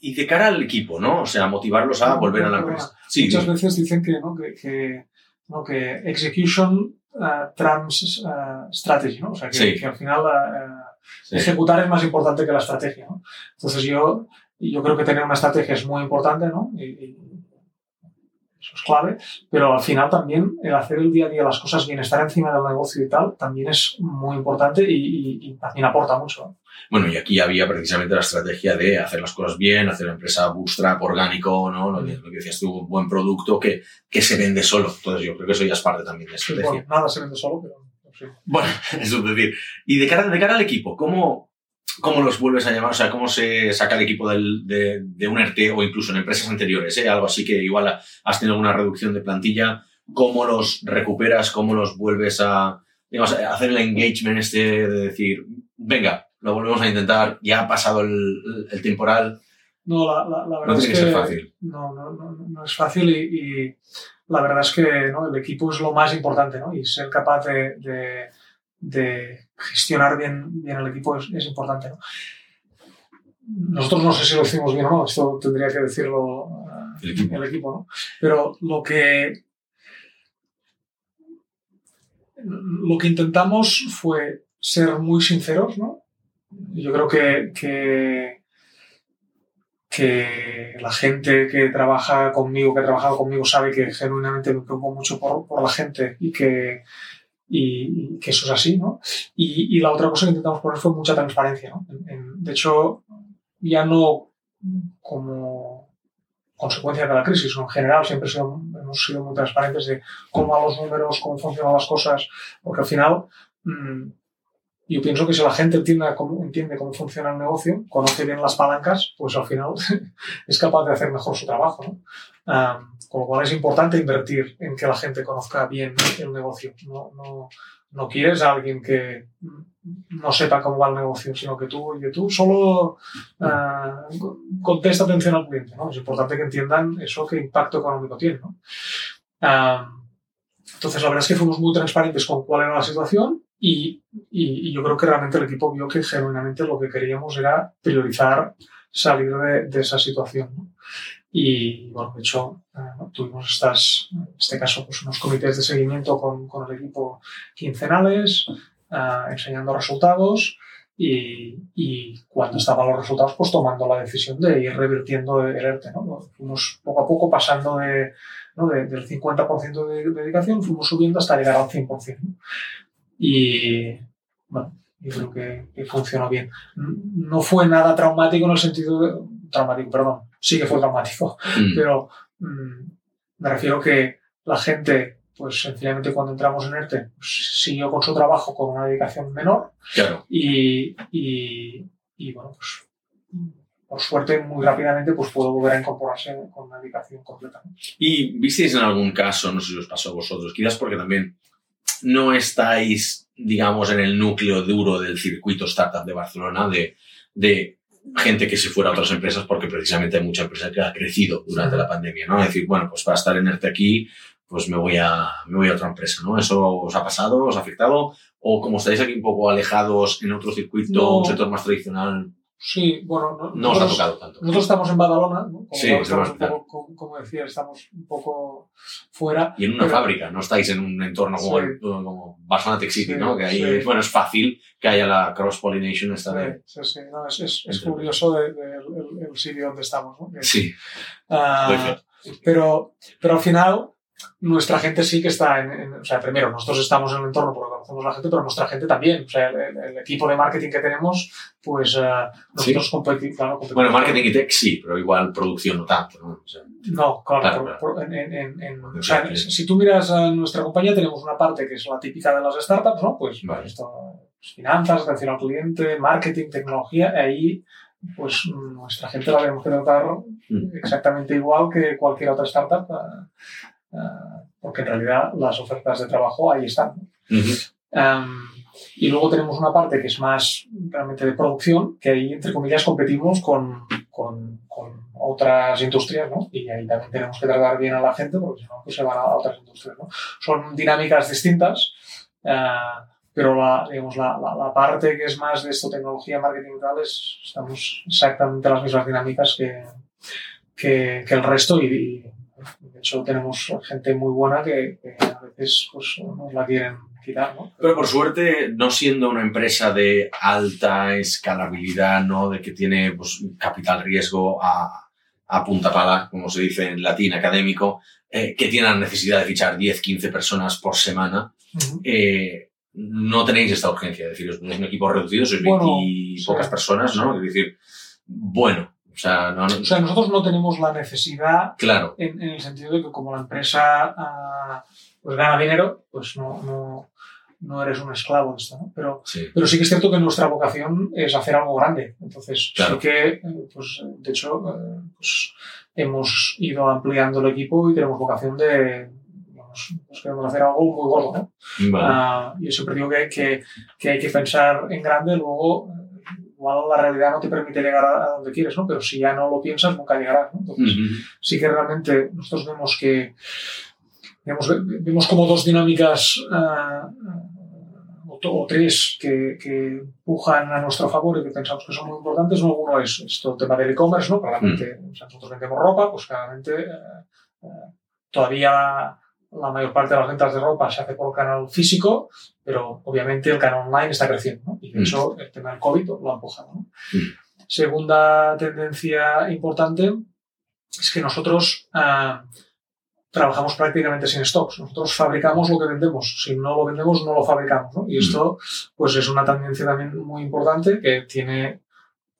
y de cara al equipo, ¿no? O sea, motivarlos a volver a la empresa. Muchas veces dicen que, ¿no? que, que, ¿no? que execution uh, trans uh, strategy, ¿no? O sea, que, que al final uh, ejecutar es más importante que la estrategia, ¿no? Entonces yo, yo creo que tener una estrategia es muy importante, ¿no? Y, eso es clave, pero al final también el hacer el día a día las cosas bien, estar encima del negocio y tal, también es muy importante y, también aporta mucho. Bueno, y aquí había precisamente la estrategia de hacer las cosas bien, hacer la empresa bootstrap orgánico, ¿no? Lo que, lo que decías tú, un buen producto que, que se vende solo. Entonces yo creo que eso ya es parte también de estrategia. Bueno, nada se vende solo, pero... Sí. Bueno, (laughs) eso es decir. Y de cara, de cara al equipo, ¿cómo, ¿Cómo los vuelves a llamar? O sea, ¿cómo se saca el equipo del, de, de, un ERTE o incluso en empresas anteriores? ¿eh? Algo así que igual has tenido alguna reducción de plantilla. ¿Cómo los recuperas? ¿Cómo los vuelves a, digamos, a hacer el engagement este de decir, venga, lo volvemos a intentar, ya ha pasado el, el temporal? No, la, la, la verdad no es que, ser fácil. No, no, no, no es fácil y, y, la verdad es que ¿no? el equipo es lo más importante ¿no? y ser capaz de, de, de gestionar bien, bien el equipo es, es, importante. ¿no? Nosotros no sé si lo hicimos bien o no, esto tendría que decirlo el equipo, el equipo ¿no? Pero lo que, lo que intentamos fue ser muy sinceros, ¿no? Yo creo que, que, que, la gente que trabaja conmigo, que ha trabajado conmigo, sabe que genuinamente me preocupo mucho por, por la gente y que, y, que eso es así, ¿no? Y, y, la otra cosa que intentamos poner fue mucha transparencia, ¿no? En, en, de hecho, ya no como consecuencia de la crisis, en general siempre sido, hemos sido muy transparentes de cómo van los números, cómo funcionan las cosas, porque al final mmm, yo pienso que si la gente entiende cómo, entiende cómo funciona el negocio, conoce bien las palancas, pues al final (laughs) es capaz de hacer mejor su trabajo. con lo cual es importante invertir en que la gente conozca bien el negocio. No, no, no quieres a alguien que no sepa cómo va el negocio, sino que tú, que tú solo uh, contesta atención al cliente. ¿no? Es importante que entiendan eso qué impacto económico tiene. entonces, la verdad es que fuimos muy transparentes con cuál era la situación y, y, y, yo creo que realmente el equipo vio que genuinamente lo que queríamos era priorizar salir de, de esa situación. ¿no? Y bueno, de hecho, eh, tuvimos estas, en este caso, pues unos comités de seguimiento con, con el equipo quincenales, eh, enseñando resultados y, y, cuando estaban los resultados, pues tomando la decisión de ir revirtiendo el ERTE. ¿no? Fuimos poco a poco pasando de, ¿no? de del 50% de dedicación, fuimos subiendo hasta llegar al 100%. ¿no? Y bueno, yo creo que, que, funcionó bien. No fue nada traumático en el sentido de, traumático, perdón, sí que fue traumático, mm. pero mmm, me refiero que la gente, pues sencillamente cuando entramos en ERTE, pues, siguió con su trabajo con una dedicación menor claro. y, y, y, bueno, pues por suerte muy rápidamente pues puedo volver a incorporarse con una dedicación completa. ¿Y visteis en algún caso, no sé si os pasó a vosotros, quizás porque también no estáis, digamos, en el núcleo duro del circuito startup de Barcelona, de, de gente que se fuera a otras empresas, porque precisamente hay mucha empresa que ha crecido durante la pandemia, ¿no? Es decir, bueno, pues para estar en ERTE aquí, pues me voy a, me voy a otra empresa, ¿no? ¿Eso os ha pasado, os ha afectado? ¿O como estáis aquí un poco alejados en otro circuito, no. un sector más tradicional? Sí, bueno, no, No os ha nosotros- tocado tanto. Nosotros estamos en Badalona, ¿no? Como, Sí, estamos un poco, como, decía, estamos un poco fuera. Y en una pero- fábrica, no estáis en un entorno como, Sí. el- como Barcelona Tech City, Sí, ¿no? Que ahí, sí. bueno, es fácil que haya la cross-pollination esta de... Sí, sí, sí, no, es, es, es curioso de- de- el, el sitio donde estamos, ¿no? Que- Sí, fe. pero, pero al final, nuestra gente sí que está en, en- O sea, primero, nosotros estamos en el entorno porque conocemos a la gente, pero nuestra gente también. O sea, el, el- equipo de marketing que tenemos, pues ah, nosotros competimos. Claro, competimos Bueno, marketing y tech sí, pero igual producción no tanto, ¿no? O sea, No, claro. Claro, por- claro. por- en- en- en- en- Porque o sea, si tú miras a nuestra compañía, tenemos una parte que es la típica de las startups, ¿no? Pues, Vale. esto, pues, finanzas, atención al cliente, marketing, tecnología. Ahí, pues nuestra gente la tenemos que tratar Mm. exactamente igual que cualquier otra startup, ah, porque en realidad las ofertas de trabajo ahí están. ¿no? Ujú. Am, y luego tenemos una parte que es más realmente de producción, que ahí, entre comillas, competimos con, con, con otras industrias, ¿no? Y ahí también tenemos que tratar bien a la gente, porque si no, pues se van a otras industrias, ¿no? Son dinámicas distintas, ah, pero la, digamos, la, la, la parte que es más de esto, tecnología, marketing y tal, es, estamos exactamente las mismas dinámicas que, que, que el resto y, y, de hecho tenemos gente muy buena que, que a veces pues, nos la quieren quitar, ¿no? Pero por suerte, no siendo una empresa de alta escalabilidad, ¿no? De que tiene pues, capital riesgo a, a punta pala, como se dice en latín académico, eh, que tiene la necesidad de fichar 10, 15 personas por semana, Ujú. eh, no tenéis esta urgencia. Es decir, es un equipo reducido, sois 20 Bueno, y sí, pocas personas, ¿no? Es decir, bueno, sea, no, O sea, nosotros no tenemos la necesidad claro, en, en el sentido de que como la empresa ah, pues gana dinero, pues no, no, no eres un esclavo de esto, ¿no? Pero, sí. pero sí que es cierto que nuestra vocación es hacer algo grande. Entonces, Claro. sí que, eh, pues, de hecho, eh, pues, hemos ido ampliando el equipo y tenemos vocación de, digamos, pues queremos hacer algo muy gordo, ¿no? Vale. Ah, yo siempre digo que, que, que hay que pensar en grande, luego igual la realidad no te permite llegar a, a donde quieres, ¿no? Pero si ya no lo piensas, nunca llegarás, ¿no? Entonces, sí que realmente nosotros vemos que digamos, ve- vemos como dos dinámicas ah, ah, o, tres que, que empujan a nuestro favor y que pensamos que son muy importantes. ¿no? Uno es esto, el tema del e-commerce, ¿no? Claramente, o sea, nosotros vendemos ropa, pues claramente eh, eh, todavía la mayor parte de las ventas de ropa se hace por canal físico, pero obviamente el canal online está creciendo, ¿no? Y de Mm. hecho el tema del COVID lo ha empujado, ¿no? Mm. Segunda tendencia importante es que nosotros ah, trabajamos prácticamente sin stocks. Nosotros fabricamos lo que vendemos. Si no lo vendemos, no lo fabricamos. ¿no? Y esto pues es una tendencia también muy importante que tiene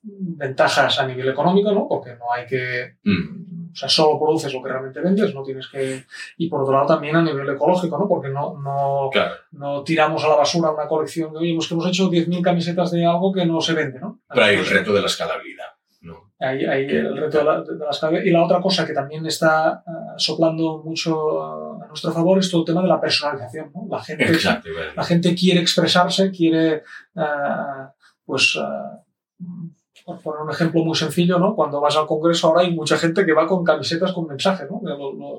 ventajas a nivel económico, ¿no? porque no hay que... Mm. O sea, solo produces lo que realmente vendes, no tienes que... Y por otro lado también a nivel ecológico, ¿no? Porque no, no, Claro. no tiramos a la basura una colección de, oye, pues que hemos hecho 10.000 camisetas de algo que no se vende, ¿no? Pero hay el reto de la escalabilidad. ¿no? Ahí, ahí el reto de, la, de claves. Y la otra cosa que también está ah, soplando mucho a nuestro favor es todo el tema de la personalización. ¿no? La, gente, Exacto. la gente quiere expresarse, quiere, ah, pues, ah, por poner un ejemplo muy sencillo, ¿no? cuando vas al Congreso ahora hay mucha gente que va con camisetas con mensajes, ¿no?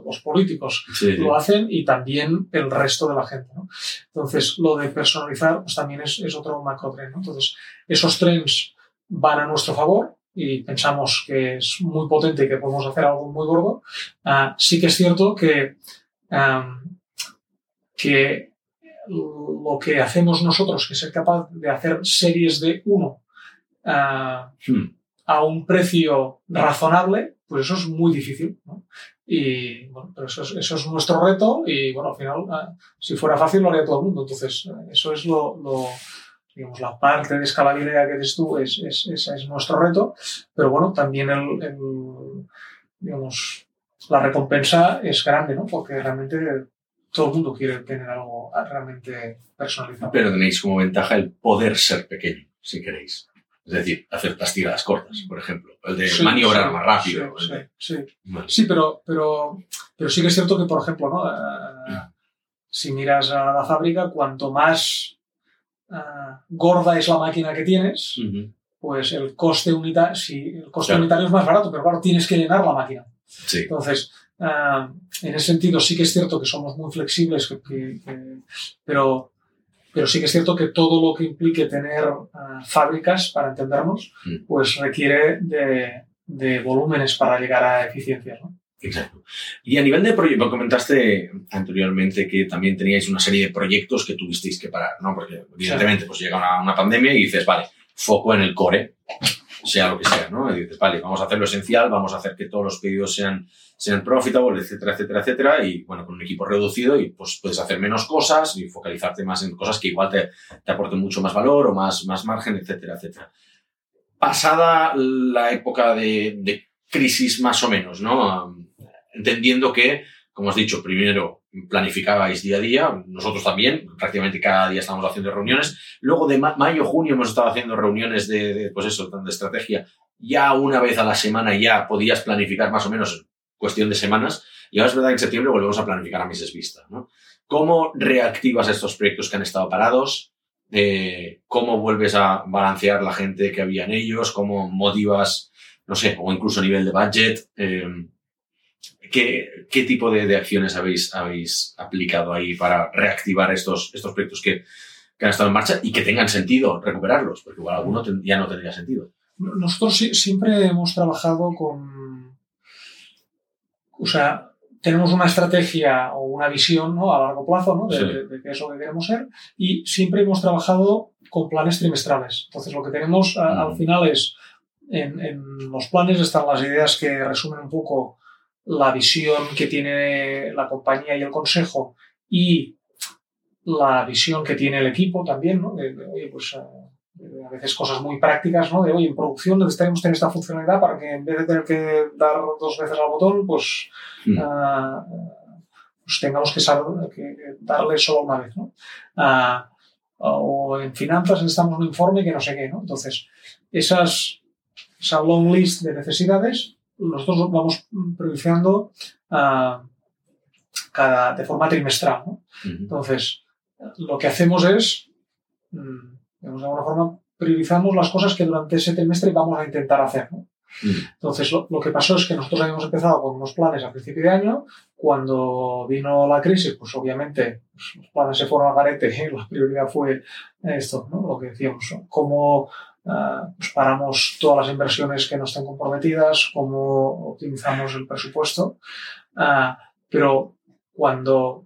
Los políticos Sí, sí. lo hacen y también el resto de la gente. ¿no? Entonces, lo de personalizar pues, también es, es otro macro tren. ¿no? Entonces, esos trends van a nuestro favor y pensamos que es muy potente y que podemos hacer algo muy gordo. Ah, sí que es cierto que, que lo que hacemos nosotros, que es ser capaz de hacer series de uno ah, Hmm. a un precio razonable, pues eso es muy difícil. ¿no? Y bueno, pero eso es, eso es nuestro reto y bueno, al final, ah, si fuera fácil lo haría todo el mundo. Entonces, eh, eso es lo, lo- digamos, la parte de escalabilidad que dices tú, es, es, ese es nuestro reto, pero bueno, también el, el, digamos, la recompensa es grande, ¿no? Porque realmente todo el mundo quiere tener algo realmente personalizado. Pero tenéis como ventaja el poder ser pequeño, si queréis. Es decir, hacer las tiradas cortas, por ejemplo. El de Sí, maniobrar sí, más rápido. sí, de- sí, sí. Sí, pero, pero, pero sí que es cierto que, por ejemplo, ¿no? Eh, si miras a la fábrica, cuanto más eh, gorda es la máquina que tienes, pues el coste unitario, si el coste Claro. unitario es más barato, pero claro, tienes que llenar la máquina. Sí. Entonces, eh, en ese sentido sí que es cierto que somos muy flexibles, que- que- que- pero pero sí que es cierto que todo lo que implique tener uh, fábricas, para entendernos, Mm. pues requiere de, de volúmenes para llegar a eficiencias. ¿no? Exacto. Y a nivel de proyecto, comentaste anteriormente que también teníais una serie de proyectos que tuvisteis que parar, ¿no? Porque evidentemente pues llega una, una pandemia y dices, vale, foco en el core, sea lo que sea, ¿no? Dices, vale, vamos a hacer lo esencial, vamos a hacer que todos los pedidos sean, sean profitable, etcétera, etcétera, etcétera, y bueno, con un equipo reducido y pues puedes hacer menos cosas y focalizarte más en cosas que igual te, te aporten mucho más valor o más, más margen, etcétera, etcétera. Pasada la época de, de crisis más o menos, ¿no? Entendiendo que, como has dicho, primero planificabais día a día, nosotros también, prácticamente cada día estamos haciendo reuniones. Luego de ma mayo, junio hemos estado haciendo reuniones de, de, pues eso, de estrategia. Ya una vez a la semana ya podías planificar más o menos en cuestión de semanas. Y ahora es verdad que en septiembre volvemos a planificar a meses vista, ¿no? ¿Cómo reactivas estos proyectos que han estado parados? Eh, ¿Cómo vuelves a balancear la gente que había en ellos? ¿Cómo motivas, no sé, o incluso a nivel de budget? Eh, ¿Qué, qué tipo de, de, acciones habéis, habéis aplicado ahí para reactivar estos, estos proyectos que, que, han estado en marcha y que tengan sentido recuperarlos? Porque igual alguno ten, ya no tendría sentido. Nosotros siempre hemos trabajado con. O sea, tenemos una estrategia o una visión ¿no? a largo plazo ¿no? de, sí. de, de, qué es lo que queremos ser y siempre hemos trabajado con planes trimestrales. Entonces, lo que tenemos mm. al final es. En, en los planes están las ideas que resumen un poco la visión que tiene la compañía y el consejo y la visión que tiene el equipo también, ¿no? De, de oye, pues uh, a veces cosas muy prácticas, ¿no? De oye, en producción necesitaremos tener esta funcionalidad para que en vez de tener que dar dos veces al botón, pues, mm. uh, pues tengamos que, saber, que, darle solo una vez, ¿no? Uh, o en finanzas necesitamos un informe que no sé qué, ¿no? Entonces, esas, esa long list de necesidades nosotros vamos priorizando uh, cada, de forma trimestral. ¿no? Uh -huh. Entonces, lo que hacemos es, um, digamos, de alguna forma, priorizamos las cosas que durante ese trimestre vamos a intentar hacer. ¿no? Uh -huh. Entonces, lo, lo, que pasó es que nosotros habíamos empezado con unos planes a principio de año. Cuando vino la crisis, pues obviamente pues, los planes se fueron al garete y la prioridad fue esto, ¿no? lo que decíamos, cómo Pues paramos todas las inversiones que no estén comprometidas, cómo optimizamos el presupuesto. Uh, pero cuando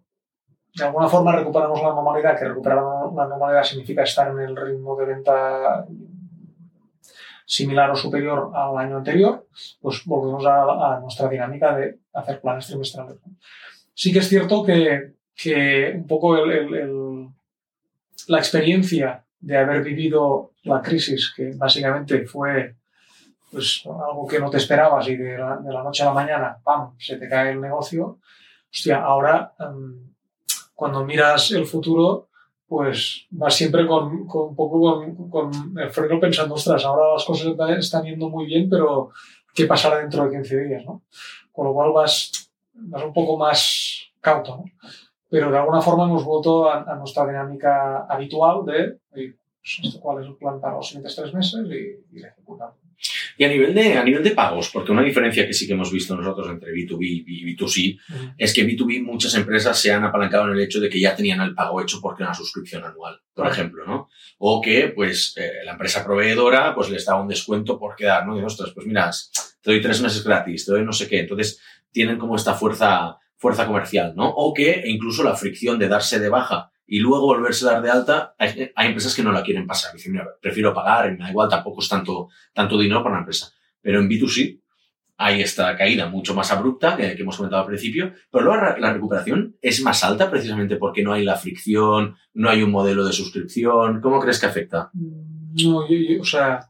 de alguna forma recuperamos la normalidad, que recuperar la normalidad significa estar en el ritmo de venta similar o superior al año anterior, pues volvemos a, nuestra dinámica de hacer planes trimestrales. Sí que es cierto que, que un poco el, la experiencia de haber vivido la crisis, que básicamente fue pues, algo que no te esperabas y de la, noche a la mañana, ¡pam!, se te cae el negocio. Hostia, ahora um, cuando miras el futuro, pues vas siempre con, un poco con, con, el freno pensando, ostras, ahora las cosas están yendo muy bien, pero ¿qué pasará dentro de 15 días? ¿no? Con lo cual vas, vas un poco más cauto. Pero de alguna forma hemos vuelto a, a nuestra dinámica habitual de pues, cuál es el plan para los siguientes tres meses y, y ejecutamos. Y a nivel, de, a nivel de pagos, porque una diferencia que sí que hemos visto nosotros entre B2B y B2C uh -huh. es que B2B muchas empresas se han apalancado en el hecho de que ya tenían el pago hecho porque era una suscripción anual, por uh -huh. ejemplo, ¿no? O que, pues, eh, la empresa proveedora, pues, les da un descuento por quedar, ¿no? Y, ostras, pues, mira, te doy tres meses gratis, te doy no sé qué. Entonces, tienen como esta fuerza, fuerza comercial, ¿no? O que incluso la fricción de darse de baja y luego volverse a dar de alta, hay, empresas que no la quieren pasar. Dicen, mira, prefiero pagar, me da igual, tampoco es tanto, tanto dinero para una empresa. Pero en B2C hay esta caída mucho más abrupta que, que hemos comentado al principio, pero luego la, recuperación es más alta precisamente porque no hay la fricción, no hay un modelo de suscripción. ¿Cómo crees que afecta? No, yo, yo, o sea,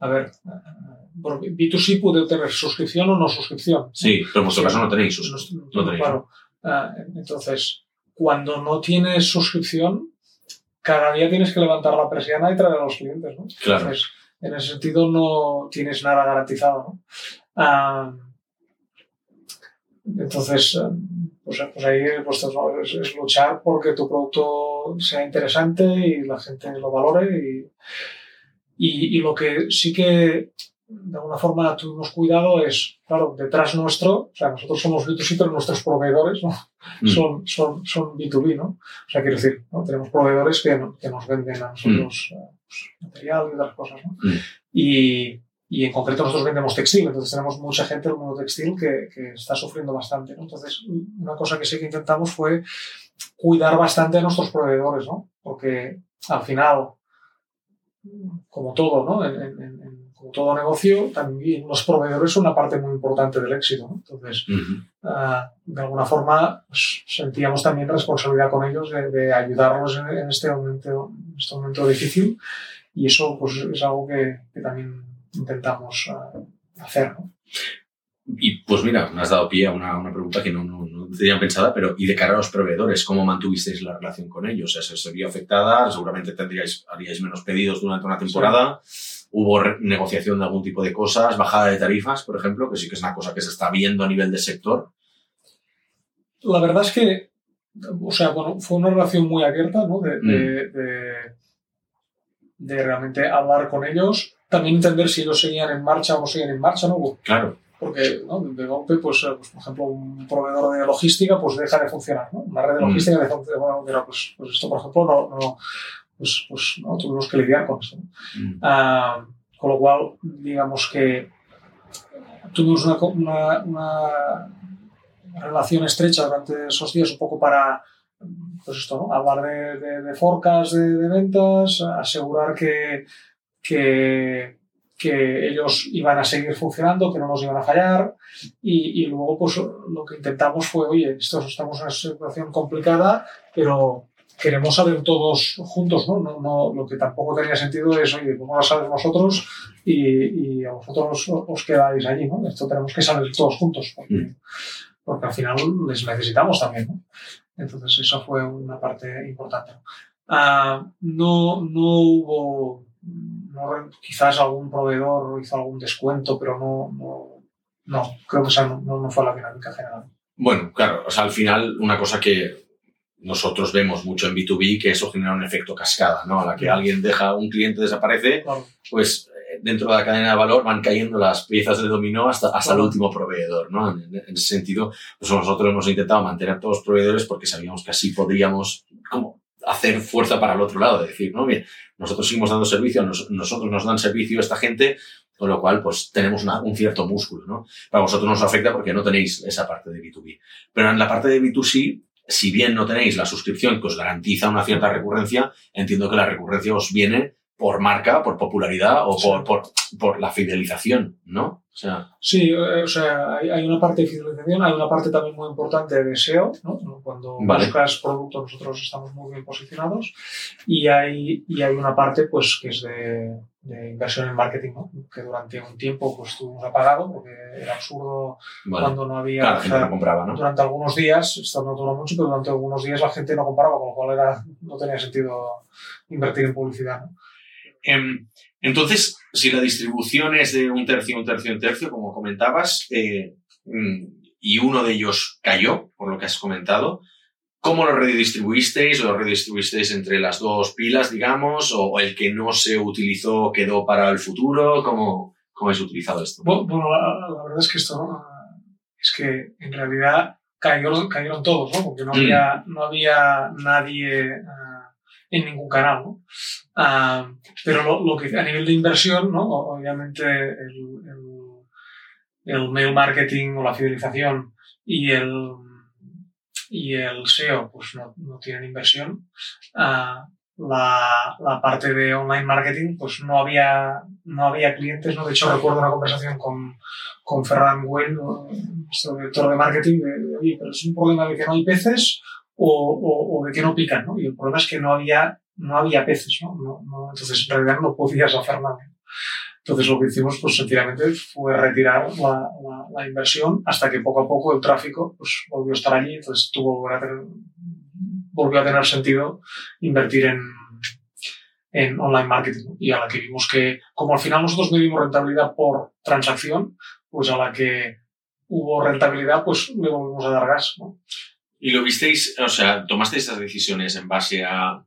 a ver, B2C puede tener suscripción o no suscripción. Sí, pero en vuestro caso no tenéis suscripción. No, no tenéis. Claro. Uh, entonces, cuando no tienes suscripción, cada día tienes que levantar la persiana y traer a los clientes, ¿no? Claro. Entonces, en ese sentido no tienes nada garantizado, ¿no? Uh, entonces, pues, pues ahí pues, es, es, luchar porque tu producto sea interesante y la gente lo valore y, y, y lo que sí que de alguna forma tuvimos cuidado es, claro, detrás nuestro, o sea, nosotros somos B2C, pero nuestros proveedores ¿no? Mm. son, son, son B2B, ¿no? O sea, quiero decir, ¿no? tenemos proveedores que, que nos venden a nosotros mm. eh, pues, material y otras cosas, ¿no? Mm. Y, y, en concreto nosotros vendemos textil, entonces tenemos mucha gente del mundo textil que, que está sufriendo bastante, ¿no? Entonces, una cosa que sí que intentamos fue cuidar bastante a nuestros proveedores, ¿no? Porque al final, como todo, ¿no? En, en, como todo negocio, también los proveedores son una parte muy importante del éxito. ¿no? Entonces, uh, de alguna forma, pues, sentíamos también responsabilidad con ellos de, de ayudarlos en, en, este momento, en este momento difícil y eso pues, es algo que, que también intentamos uh, hacer. ¿no? Y pues mira, me has dado pie a una, una pregunta que no, no, no, tenía pensada, pero ¿y de cara a los proveedores? ¿Cómo mantuvisteis la relación con ellos? O sea, ¿Se vio afectada? Seguramente tendríais, haríais menos pedidos durante una temporada. Sí hubo negociación de algún tipo de cosas, bajada de tarifas, por ejemplo, que sí que es una cosa que se está viendo a nivel de sector. La verdad es que, o sea, bueno, fue una relación muy abierta, ¿no? De, mm. de, de, de, realmente hablar con ellos, también entender si ellos seguían en marcha o no seguían en marcha, ¿no? Claro. Porque, ¿no? De golpe, pues, pues, por ejemplo, un proveedor de logística, pues deja de funcionar, ¿no? Una red de mm. logística mm. deja de funcionar, pues, pues esto, por ejemplo, no, no pues, pues ¿no? tuvimos que lidiar con esto. Mm. Uh, con lo cual, digamos que tuvimos una, una, una, relación estrecha durante esos días un poco para pues esto, ¿no? hablar de, de, de forecast de, de, ventas, asegurar que, que, que, ellos iban a seguir funcionando, que no nos iban a fallar y, y luego pues lo que intentamos fue, oye, esto, estamos en una situación complicada, pero queremos saber todos juntos, ¿no? No, no Lo que tampoco tenía sentido es, oye, ¿cómo lo sabes vosotros? Y, y a vosotros os, quedáis allí, ¿no? Esto tenemos que saber todos juntos, porque, mm. porque al final les necesitamos también, ¿no? Entonces, esa fue una parte importante. Uh, no, no hubo, no, quizás algún proveedor hizo algún descuento, pero no, no, no creo que esa no, no fue la dinámica general. Bueno, claro, o sea, al final una cosa que nosotros vemos mucho en B2B que eso genera un efecto cascada, ¿no? A la que alguien deja, un cliente desaparece, pues eh, dentro de la cadena de valor van cayendo las piezas de dominó hasta, hasta el último proveedor, ¿no? En, en, ese sentido, pues nosotros hemos intentado mantener a todos los proveedores porque sabíamos que así podríamos, como, hacer fuerza para el otro lado, decir, no, bien, nosotros seguimos dando servicio, nos, nosotros nos dan servicio a esta gente, con lo cual, pues tenemos una, un cierto músculo, ¿no? Para vosotros nos afecta porque no tenéis esa parte de B2B. Pero en la parte de B2C, si bien no tenéis la suscripción que os garantiza una cierta recurrencia, entiendo que la recurrencia os viene por marca, por popularidad o por, por, por la fidelización, ¿no? O sea, sí, eh, o sea, hay, hay, una parte de fidelización, hay una parte también muy importante de SEO, ¿no? Cuando vale. buscas productos nosotros estamos muy bien posicionados y hay, y hay una parte pues que es de, de inversión en marketing, ¿no? que durante un tiempo pues estuvimos apagado porque era absurdo vale. cuando no había... Claro, la gente no compraba, ¿no? Durante algunos días, esto no duró mucho, pero durante algunos días la gente no compraba, con lo cual era, no tenía sentido invertir en publicidad. ¿no? Entonces, si la distribución es de un tercio, un tercio, un tercio, como comentabas, eh, mm, y uno de ellos cayó, por lo que has comentado, ¿cómo lo redistribuisteis? ¿Lo redistribuisteis entre las dos pilas, digamos? ¿O el que no se utilizó quedó para el futuro? ¿Cómo, cómo habéis utilizado esto? Bueno, la, la, verdad es que esto es que en realidad cayeron, cayeron todos, ¿no? Porque no había, mm. no había nadie uh, en ningún canal, ¿no? Uh, pero lo, lo, que a nivel de inversión, ¿no? Obviamente el, el, el, mail marketing o la fidelización y el, y el SEO pues no, no tienen inversión. Uh, la, la, parte de online marketing pues no había, no había clientes, ¿no? De hecho recuerdo una conversación con, con Ferran Güell, nuestro director de marketing, de, oye, pero es un problema de que no hay peces o, o, o de que no pican, ¿no? Y el problema es que no había no había peces, ¿no? no, no entonces, en realidad no podías hacer nada. Entonces, lo que hicimos, pues, sencillamente fue retirar la, la, la, inversión hasta que poco a poco el tráfico, pues, volvió a estar allí. Entonces, tuvo a tener, volvió a tener sentido invertir en, en online marketing. Y a la que vimos que, como al final nosotros medimos rentabilidad por transacción, pues a la que hubo rentabilidad, pues le volvimos a dar gas, ¿no? Y lo visteis, o sea, tomasteis estas decisiones en base a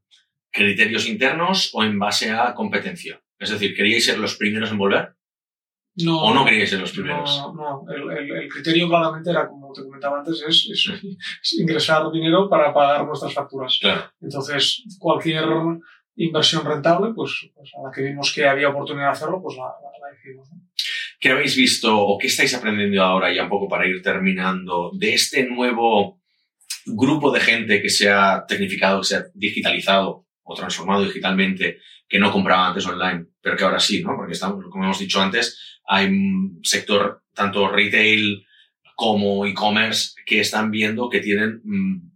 criterios internos o en base a competencia? Es decir, ¿queríais ser los primeros en volver? No, ¿O no queríais ser los primeros? No, no. El, el, el, criterio claramente era, como te comentaba antes, es, es, (laughs) es, ingresar dinero para pagar nuestras facturas. Claro. Entonces, cualquier inversión rentable, pues, pues, a la que vimos que había oportunidad de hacerlo, pues la, la, la hicimos. ¿no? ¿Qué habéis visto o qué estáis aprendiendo ahora, ya un poco para ir terminando, de este nuevo grupo de gente que se ha tecnificado, que se ha digitalizado o transformado digitalmente, que no compraba antes online, pero que ahora sí, ¿no? Porque estamos, como hemos dicho antes, hay un sector, tanto retail como e-commerce, que están viendo que tienen mmm,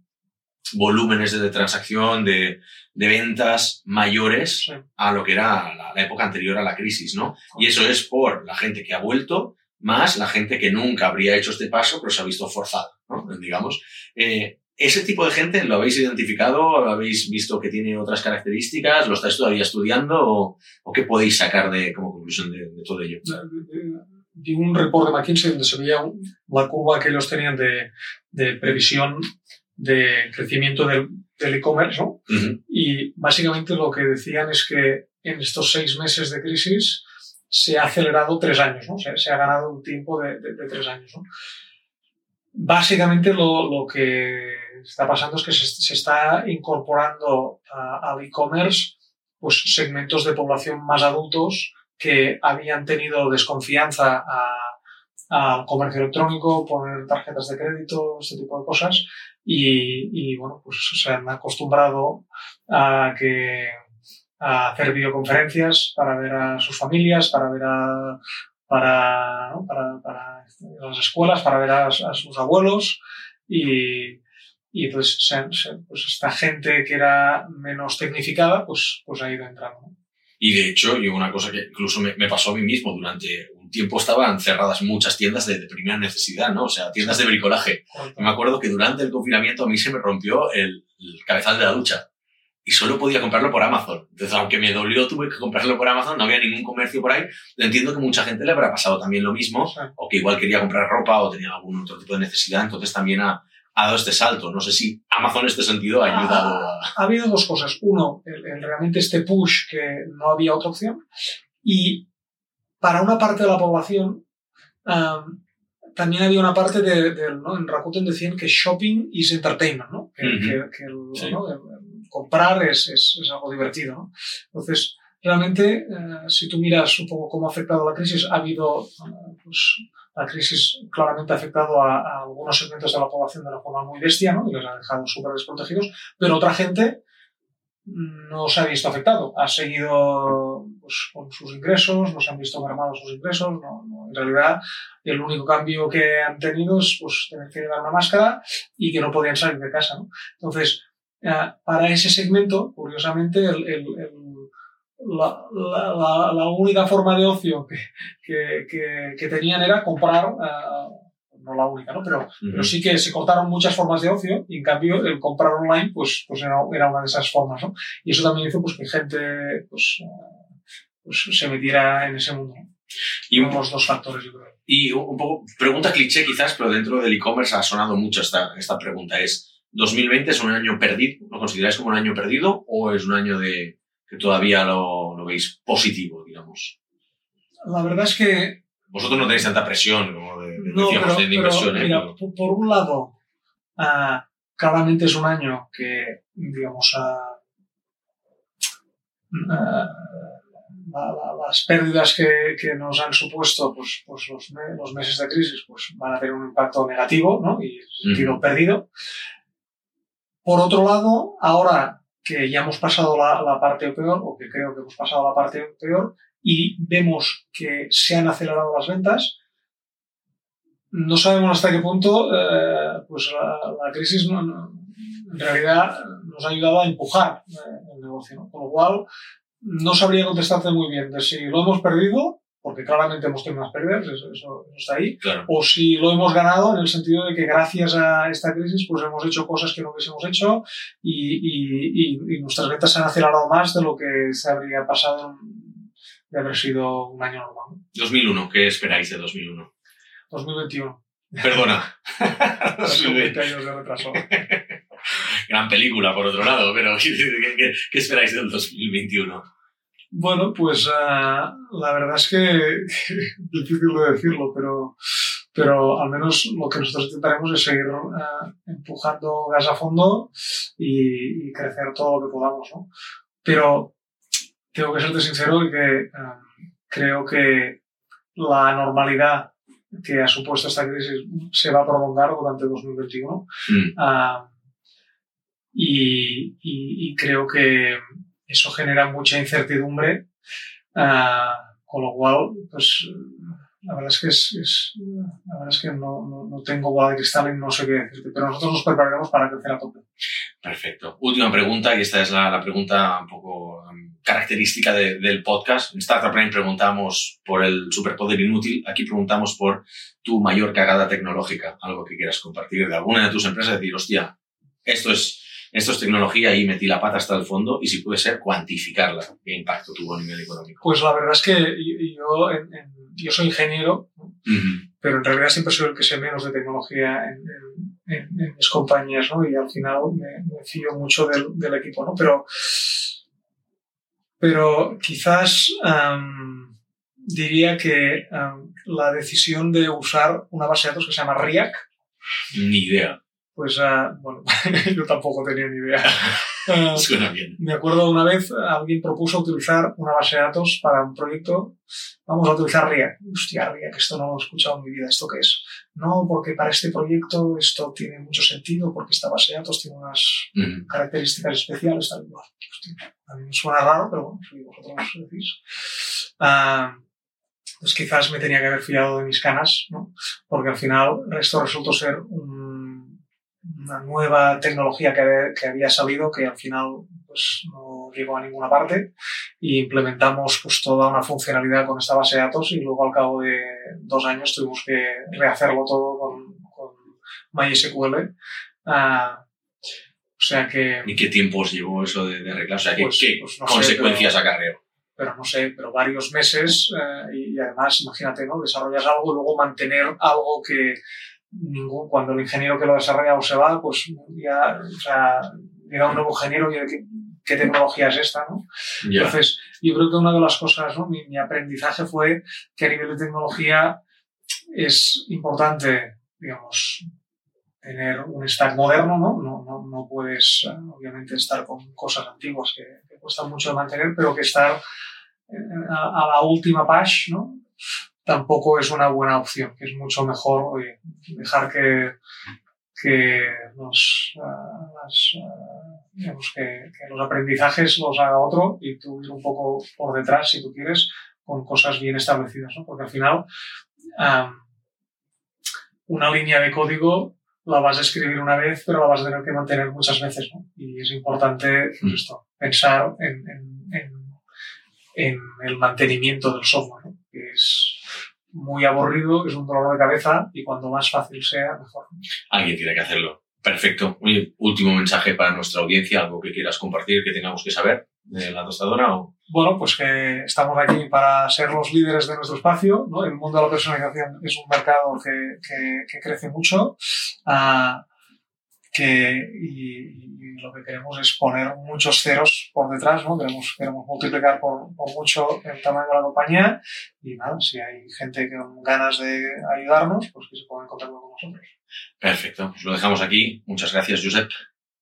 volúmenes de transacción, de, de ventas mayores Sí. a lo que era la, la época anterior a la crisis, ¿no? Y eso es por la gente que ha vuelto, más la gente que nunca habría hecho este paso, pero se ha visto forzada, ¿no? Digamos. Eh, ¿Ese tipo de gente lo habéis identificado? ¿Lo habéis visto que tiene otras características? ¿Lo estáis todavía estudiando? ¿O, o qué podéis sacar de, como conclusión de, de todo ello? Vi un report de McKinsey donde se veía la curva que ellos tenían de, de previsión de crecimiento del del e-commerce, ¿no? Ujú. Y básicamente lo que decían es que en estos seis meses de crisis se ha acelerado tres años, ¿no? Se, se ha ganado un tiempo de, de- de tres años, ¿no? Básicamente lo, lo que está pasando es que se, se está incorporando al e-commerce pues, segmentos de población más adultos que habían tenido desconfianza al comercio electrónico, poner tarjetas de crédito, este tipo de cosas, y, y, bueno, pues se han acostumbrado a que a hacer videoconferencias para ver a sus familias, para ver a para, ¿no? para, para las escuelas, para ver a, a sus abuelos y, y entonces se- se- pues esta gente que era menos tecnificada pues, pues ha ido entrando. Y de hecho, yo una cosa que incluso me, me pasó a mí mismo, durante un tiempo estaban cerradas muchas tiendas de, de primera necesidad, ¿no? O sea, tiendas de bricolaje. Y me acuerdo que durante el confinamiento a mí se me rompió el, el cabezal de la ducha. Y solo podía comprarlo por Amazon. Entonces, aunque me dolió, tuve que comprarlo por Amazon, no había ningún comercio por ahí. Entiendo que mucha gente le habrá pasado también lo mismo, o que igual quería comprar ropa o tenía algún otro tipo de necesidad, entonces también ha, ha dado este salto. No sé si Amazon en este sentido ha ayudado a... ha habido dos cosas. Uno, el, el realmente este push que no había otra opción. Y para una parte de la población, am, también había una parte de, de- ¿no? en Rakuten decían que shopping is entertainment, ¿no? Que, Ujú. que- que el- Sí. ¿no? el comprar es, es, es algo divertido, ¿no? Entonces, realmente, eh, si tú miras un poco cómo ha afectado la crisis, ha habido, eh, pues, la crisis claramente ha afectado a, a algunos segmentos de la población de una forma muy bestia, ¿no? Y los ha dejado súper desprotegidos, pero otra gente no se ha visto afectado. Ha seguido pues, con sus ingresos, no se han visto mermados sus ingresos. No, no. En realidad, el único cambio que han tenido es pues, tener que llevar una máscara y que no podían salir de casa. ¿no? Entonces, eh, para ese segmento, curiosamente, el, el, el, la, la, la, la, única forma de ocio que, que, que, que tenían era comprar. Uh, no la única, ¿no? Pero, uh -huh. pero, sí que se cortaron muchas formas de ocio y en cambio el comprar online pues, pues era, era, una de esas formas, ¿no? Y eso también hizo pues, que gente pues, pues se metiera en ese mundo. Y un, los dos factores, yo creo. Y un poco, pregunta cliché quizás, pero dentro del e-commerce ha sonado mucho esta, esta pregunta. Es, ¿2020 es un año perdido? ¿Lo consideráis como un año perdido o es un año de que todavía lo, lo veis positivo, digamos? La verdad es que vosotros no tenéis tanta presión como de, no, decíamos, pero, de inversión. Pero, ¿eh? mira, por, por, un lado, uh, claramente es un año que, digamos, uh, uh, la, la, las pérdidas que, que, nos han supuesto pues, pues los, los, meses de crisis pues, van a tener un impacto negativo ¿no? y sentido perdido. Por otro lado, ahora que ya hemos pasado la, la parte peor, o que creo que hemos pasado la parte peor, y vemos que se han acelerado las ventas, no sabemos hasta qué punto eh, pues la, la crisis no, no, en realidad nos ha ayudado a empujar eh, el negocio. ¿no? Con lo cual, no sabría contestarte muy bien de si lo hemos perdido, porque claramente hemos tenido unas pérdidas, eso, eso, está ahí, claro. o si lo hemos ganado en el sentido de que gracias a esta crisis pues hemos hecho cosas que no hubiésemos hecho y, y, y, y nuestras ventas se han acelerado más de lo que se habría pasado de haber sido un año normal. 2001, ¿qué esperáis de 2001? 2021. Perdona. (laughs) 20 años de retraso. (laughs) Gran película, por otro lado, pero (laughs) ¿qué, qué, qué esperáis del 2021? Bueno, pues uh, la verdad es que, (laughs) difícil de decirlo, pero, pero al menos lo que nosotros intentaremos es seguir uh, empujando gas a fondo y, y, crecer todo lo que podamos, ¿no? Pero tengo que serte sincero y que uh, creo que la normalidad que ha supuesto esta crisis se va a prolongar durante 2021. Mm. Y, y, y, creo que eso genera mucha incertidumbre, uh, con lo cual, pues, la verdad es que, es, la verdad es que no, no, tengo bola de cristal y no sé qué decirte, pero nosotros nos prepararemos para crecer a tope. Perfecto. Última pregunta, y esta es la, la pregunta un poco um, característica de, del podcast. En Startup Brain preguntamos por el superpoder inútil, aquí preguntamos por tu mayor cagada tecnológica, algo que quieras compartir de alguna de tus empresas, decir, hostia, esto es esto es tecnología y metí la pata hasta el fondo y si puede ser cuantificarla, qué impacto tuvo a nivel económico. Pues la verdad es que yo, en, en, yo soy ingeniero, uh -huh. pero en realidad siempre soy el que sé menos de tecnología en, en, en mis compañías, ¿no? Y al final me, me fío mucho del, del, equipo, ¿no? Pero, pero quizás um, diría que um, la decisión de usar una base de datos que se llama RIAC. Ni idea pues uh, bueno, (laughs) yo tampoco tenía ni idea. Uh, (laughs) Suena bien. Me acuerdo una vez alguien propuso utilizar una base de datos para un proyecto. Vamos a utilizar RIA. Hostia, RIA, que esto no lo he escuchado en mi vida. ¿Esto qué es? No, porque para este proyecto esto tiene mucho sentido, porque esta base de datos tiene unas uh -huh. características especiales. Tal, Hostia, a mí me suena raro, pero bueno, si vosotros decís. Uh, pues quizás me tenía que haber fiado de mis canas, ¿no? Porque al final esto resultó ser un una nueva tecnología que, que, había salido que al final pues, no llegó a ninguna parte y implementamos pues, toda una funcionalidad con esta base de datos y luego al cabo de dos años tuvimos que rehacerlo todo con, con MySQL. Uh, o sea que... ¿Y qué tiempo os llevó eso de, de arreglar? O sea, ¿qué, pues, qué pues no consecuencias acarreó? Pero no sé, pero varios meses eh, y, y, además, imagínate, ¿no? Desarrollas algo y luego mantener algo que ningún, cuando el ingeniero que lo desarrolla o se va, pues ya, o sea, llega un nuevo ingeniero y ¿qué, qué tecnología es esta, ¿no? Yeah. Entonces, yo creo que una de las cosas, ¿no? Mi, mi, aprendizaje fue que a nivel de tecnología es importante, digamos, tener un stack moderno, ¿no? No, no, no puedes, obviamente, estar con cosas antiguas que, que cuestan mucho de mantener, pero que estar a, a la última patch, ¿no? Tampoco es una buena opción, que es mucho mejor dejar que, que, los, uh, digamos, que, los aprendizajes los haga otro y tú ir un poco por detrás, si tú quieres, con cosas bien establecidas, ¿no? Porque al final una línea de código la vas a escribir una vez, pero la vas a tener que mantener muchas veces, ¿no? Y es importante pues esto, pensar en, en, en, en el mantenimiento del software, ¿no? que es muy aburrido, es un dolor de cabeza y cuanto más fácil sea, mejor. Alguien tiene que hacerlo. Perfecto. Oye, último mensaje para nuestra audiencia, algo que quieras compartir, que tengamos que saber de la tostadora. ¿o? Bueno, pues que estamos aquí para ser los líderes de nuestro espacio. ¿no? El mundo de la personalización es un mercado que, que, que crece mucho. Uh, que, y, lo que queremos es poner muchos ceros por detrás, ¿no? Queremos, queremos multiplicar por, por, mucho el tamaño de la compañía y nada, si hay gente con ganas de ayudarnos, pues que se pongan en contacto con nosotros. Perfecto, pues lo dejamos aquí. Muchas gracias, Josep,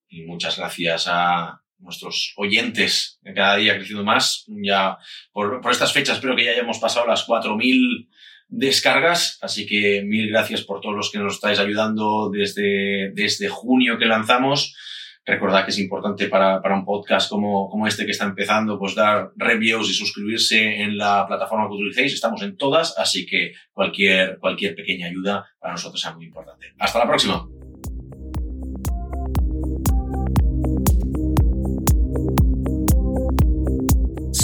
y muchas gracias a nuestros oyentes, que cada día creciendo más. Ya por, por estas fechas espero que ya hayamos pasado las 4.000 descargas, así que mil gracias por todos los que nos estáis ayudando desde, desde junio que lanzamos. Recordad que es importante para, para un podcast como, como este que está empezando, pues dar reviews y suscribirse en la plataforma que utilicéis. Estamos en todas, así que cualquier, cualquier pequeña ayuda para nosotros es muy importante. Hasta la próxima.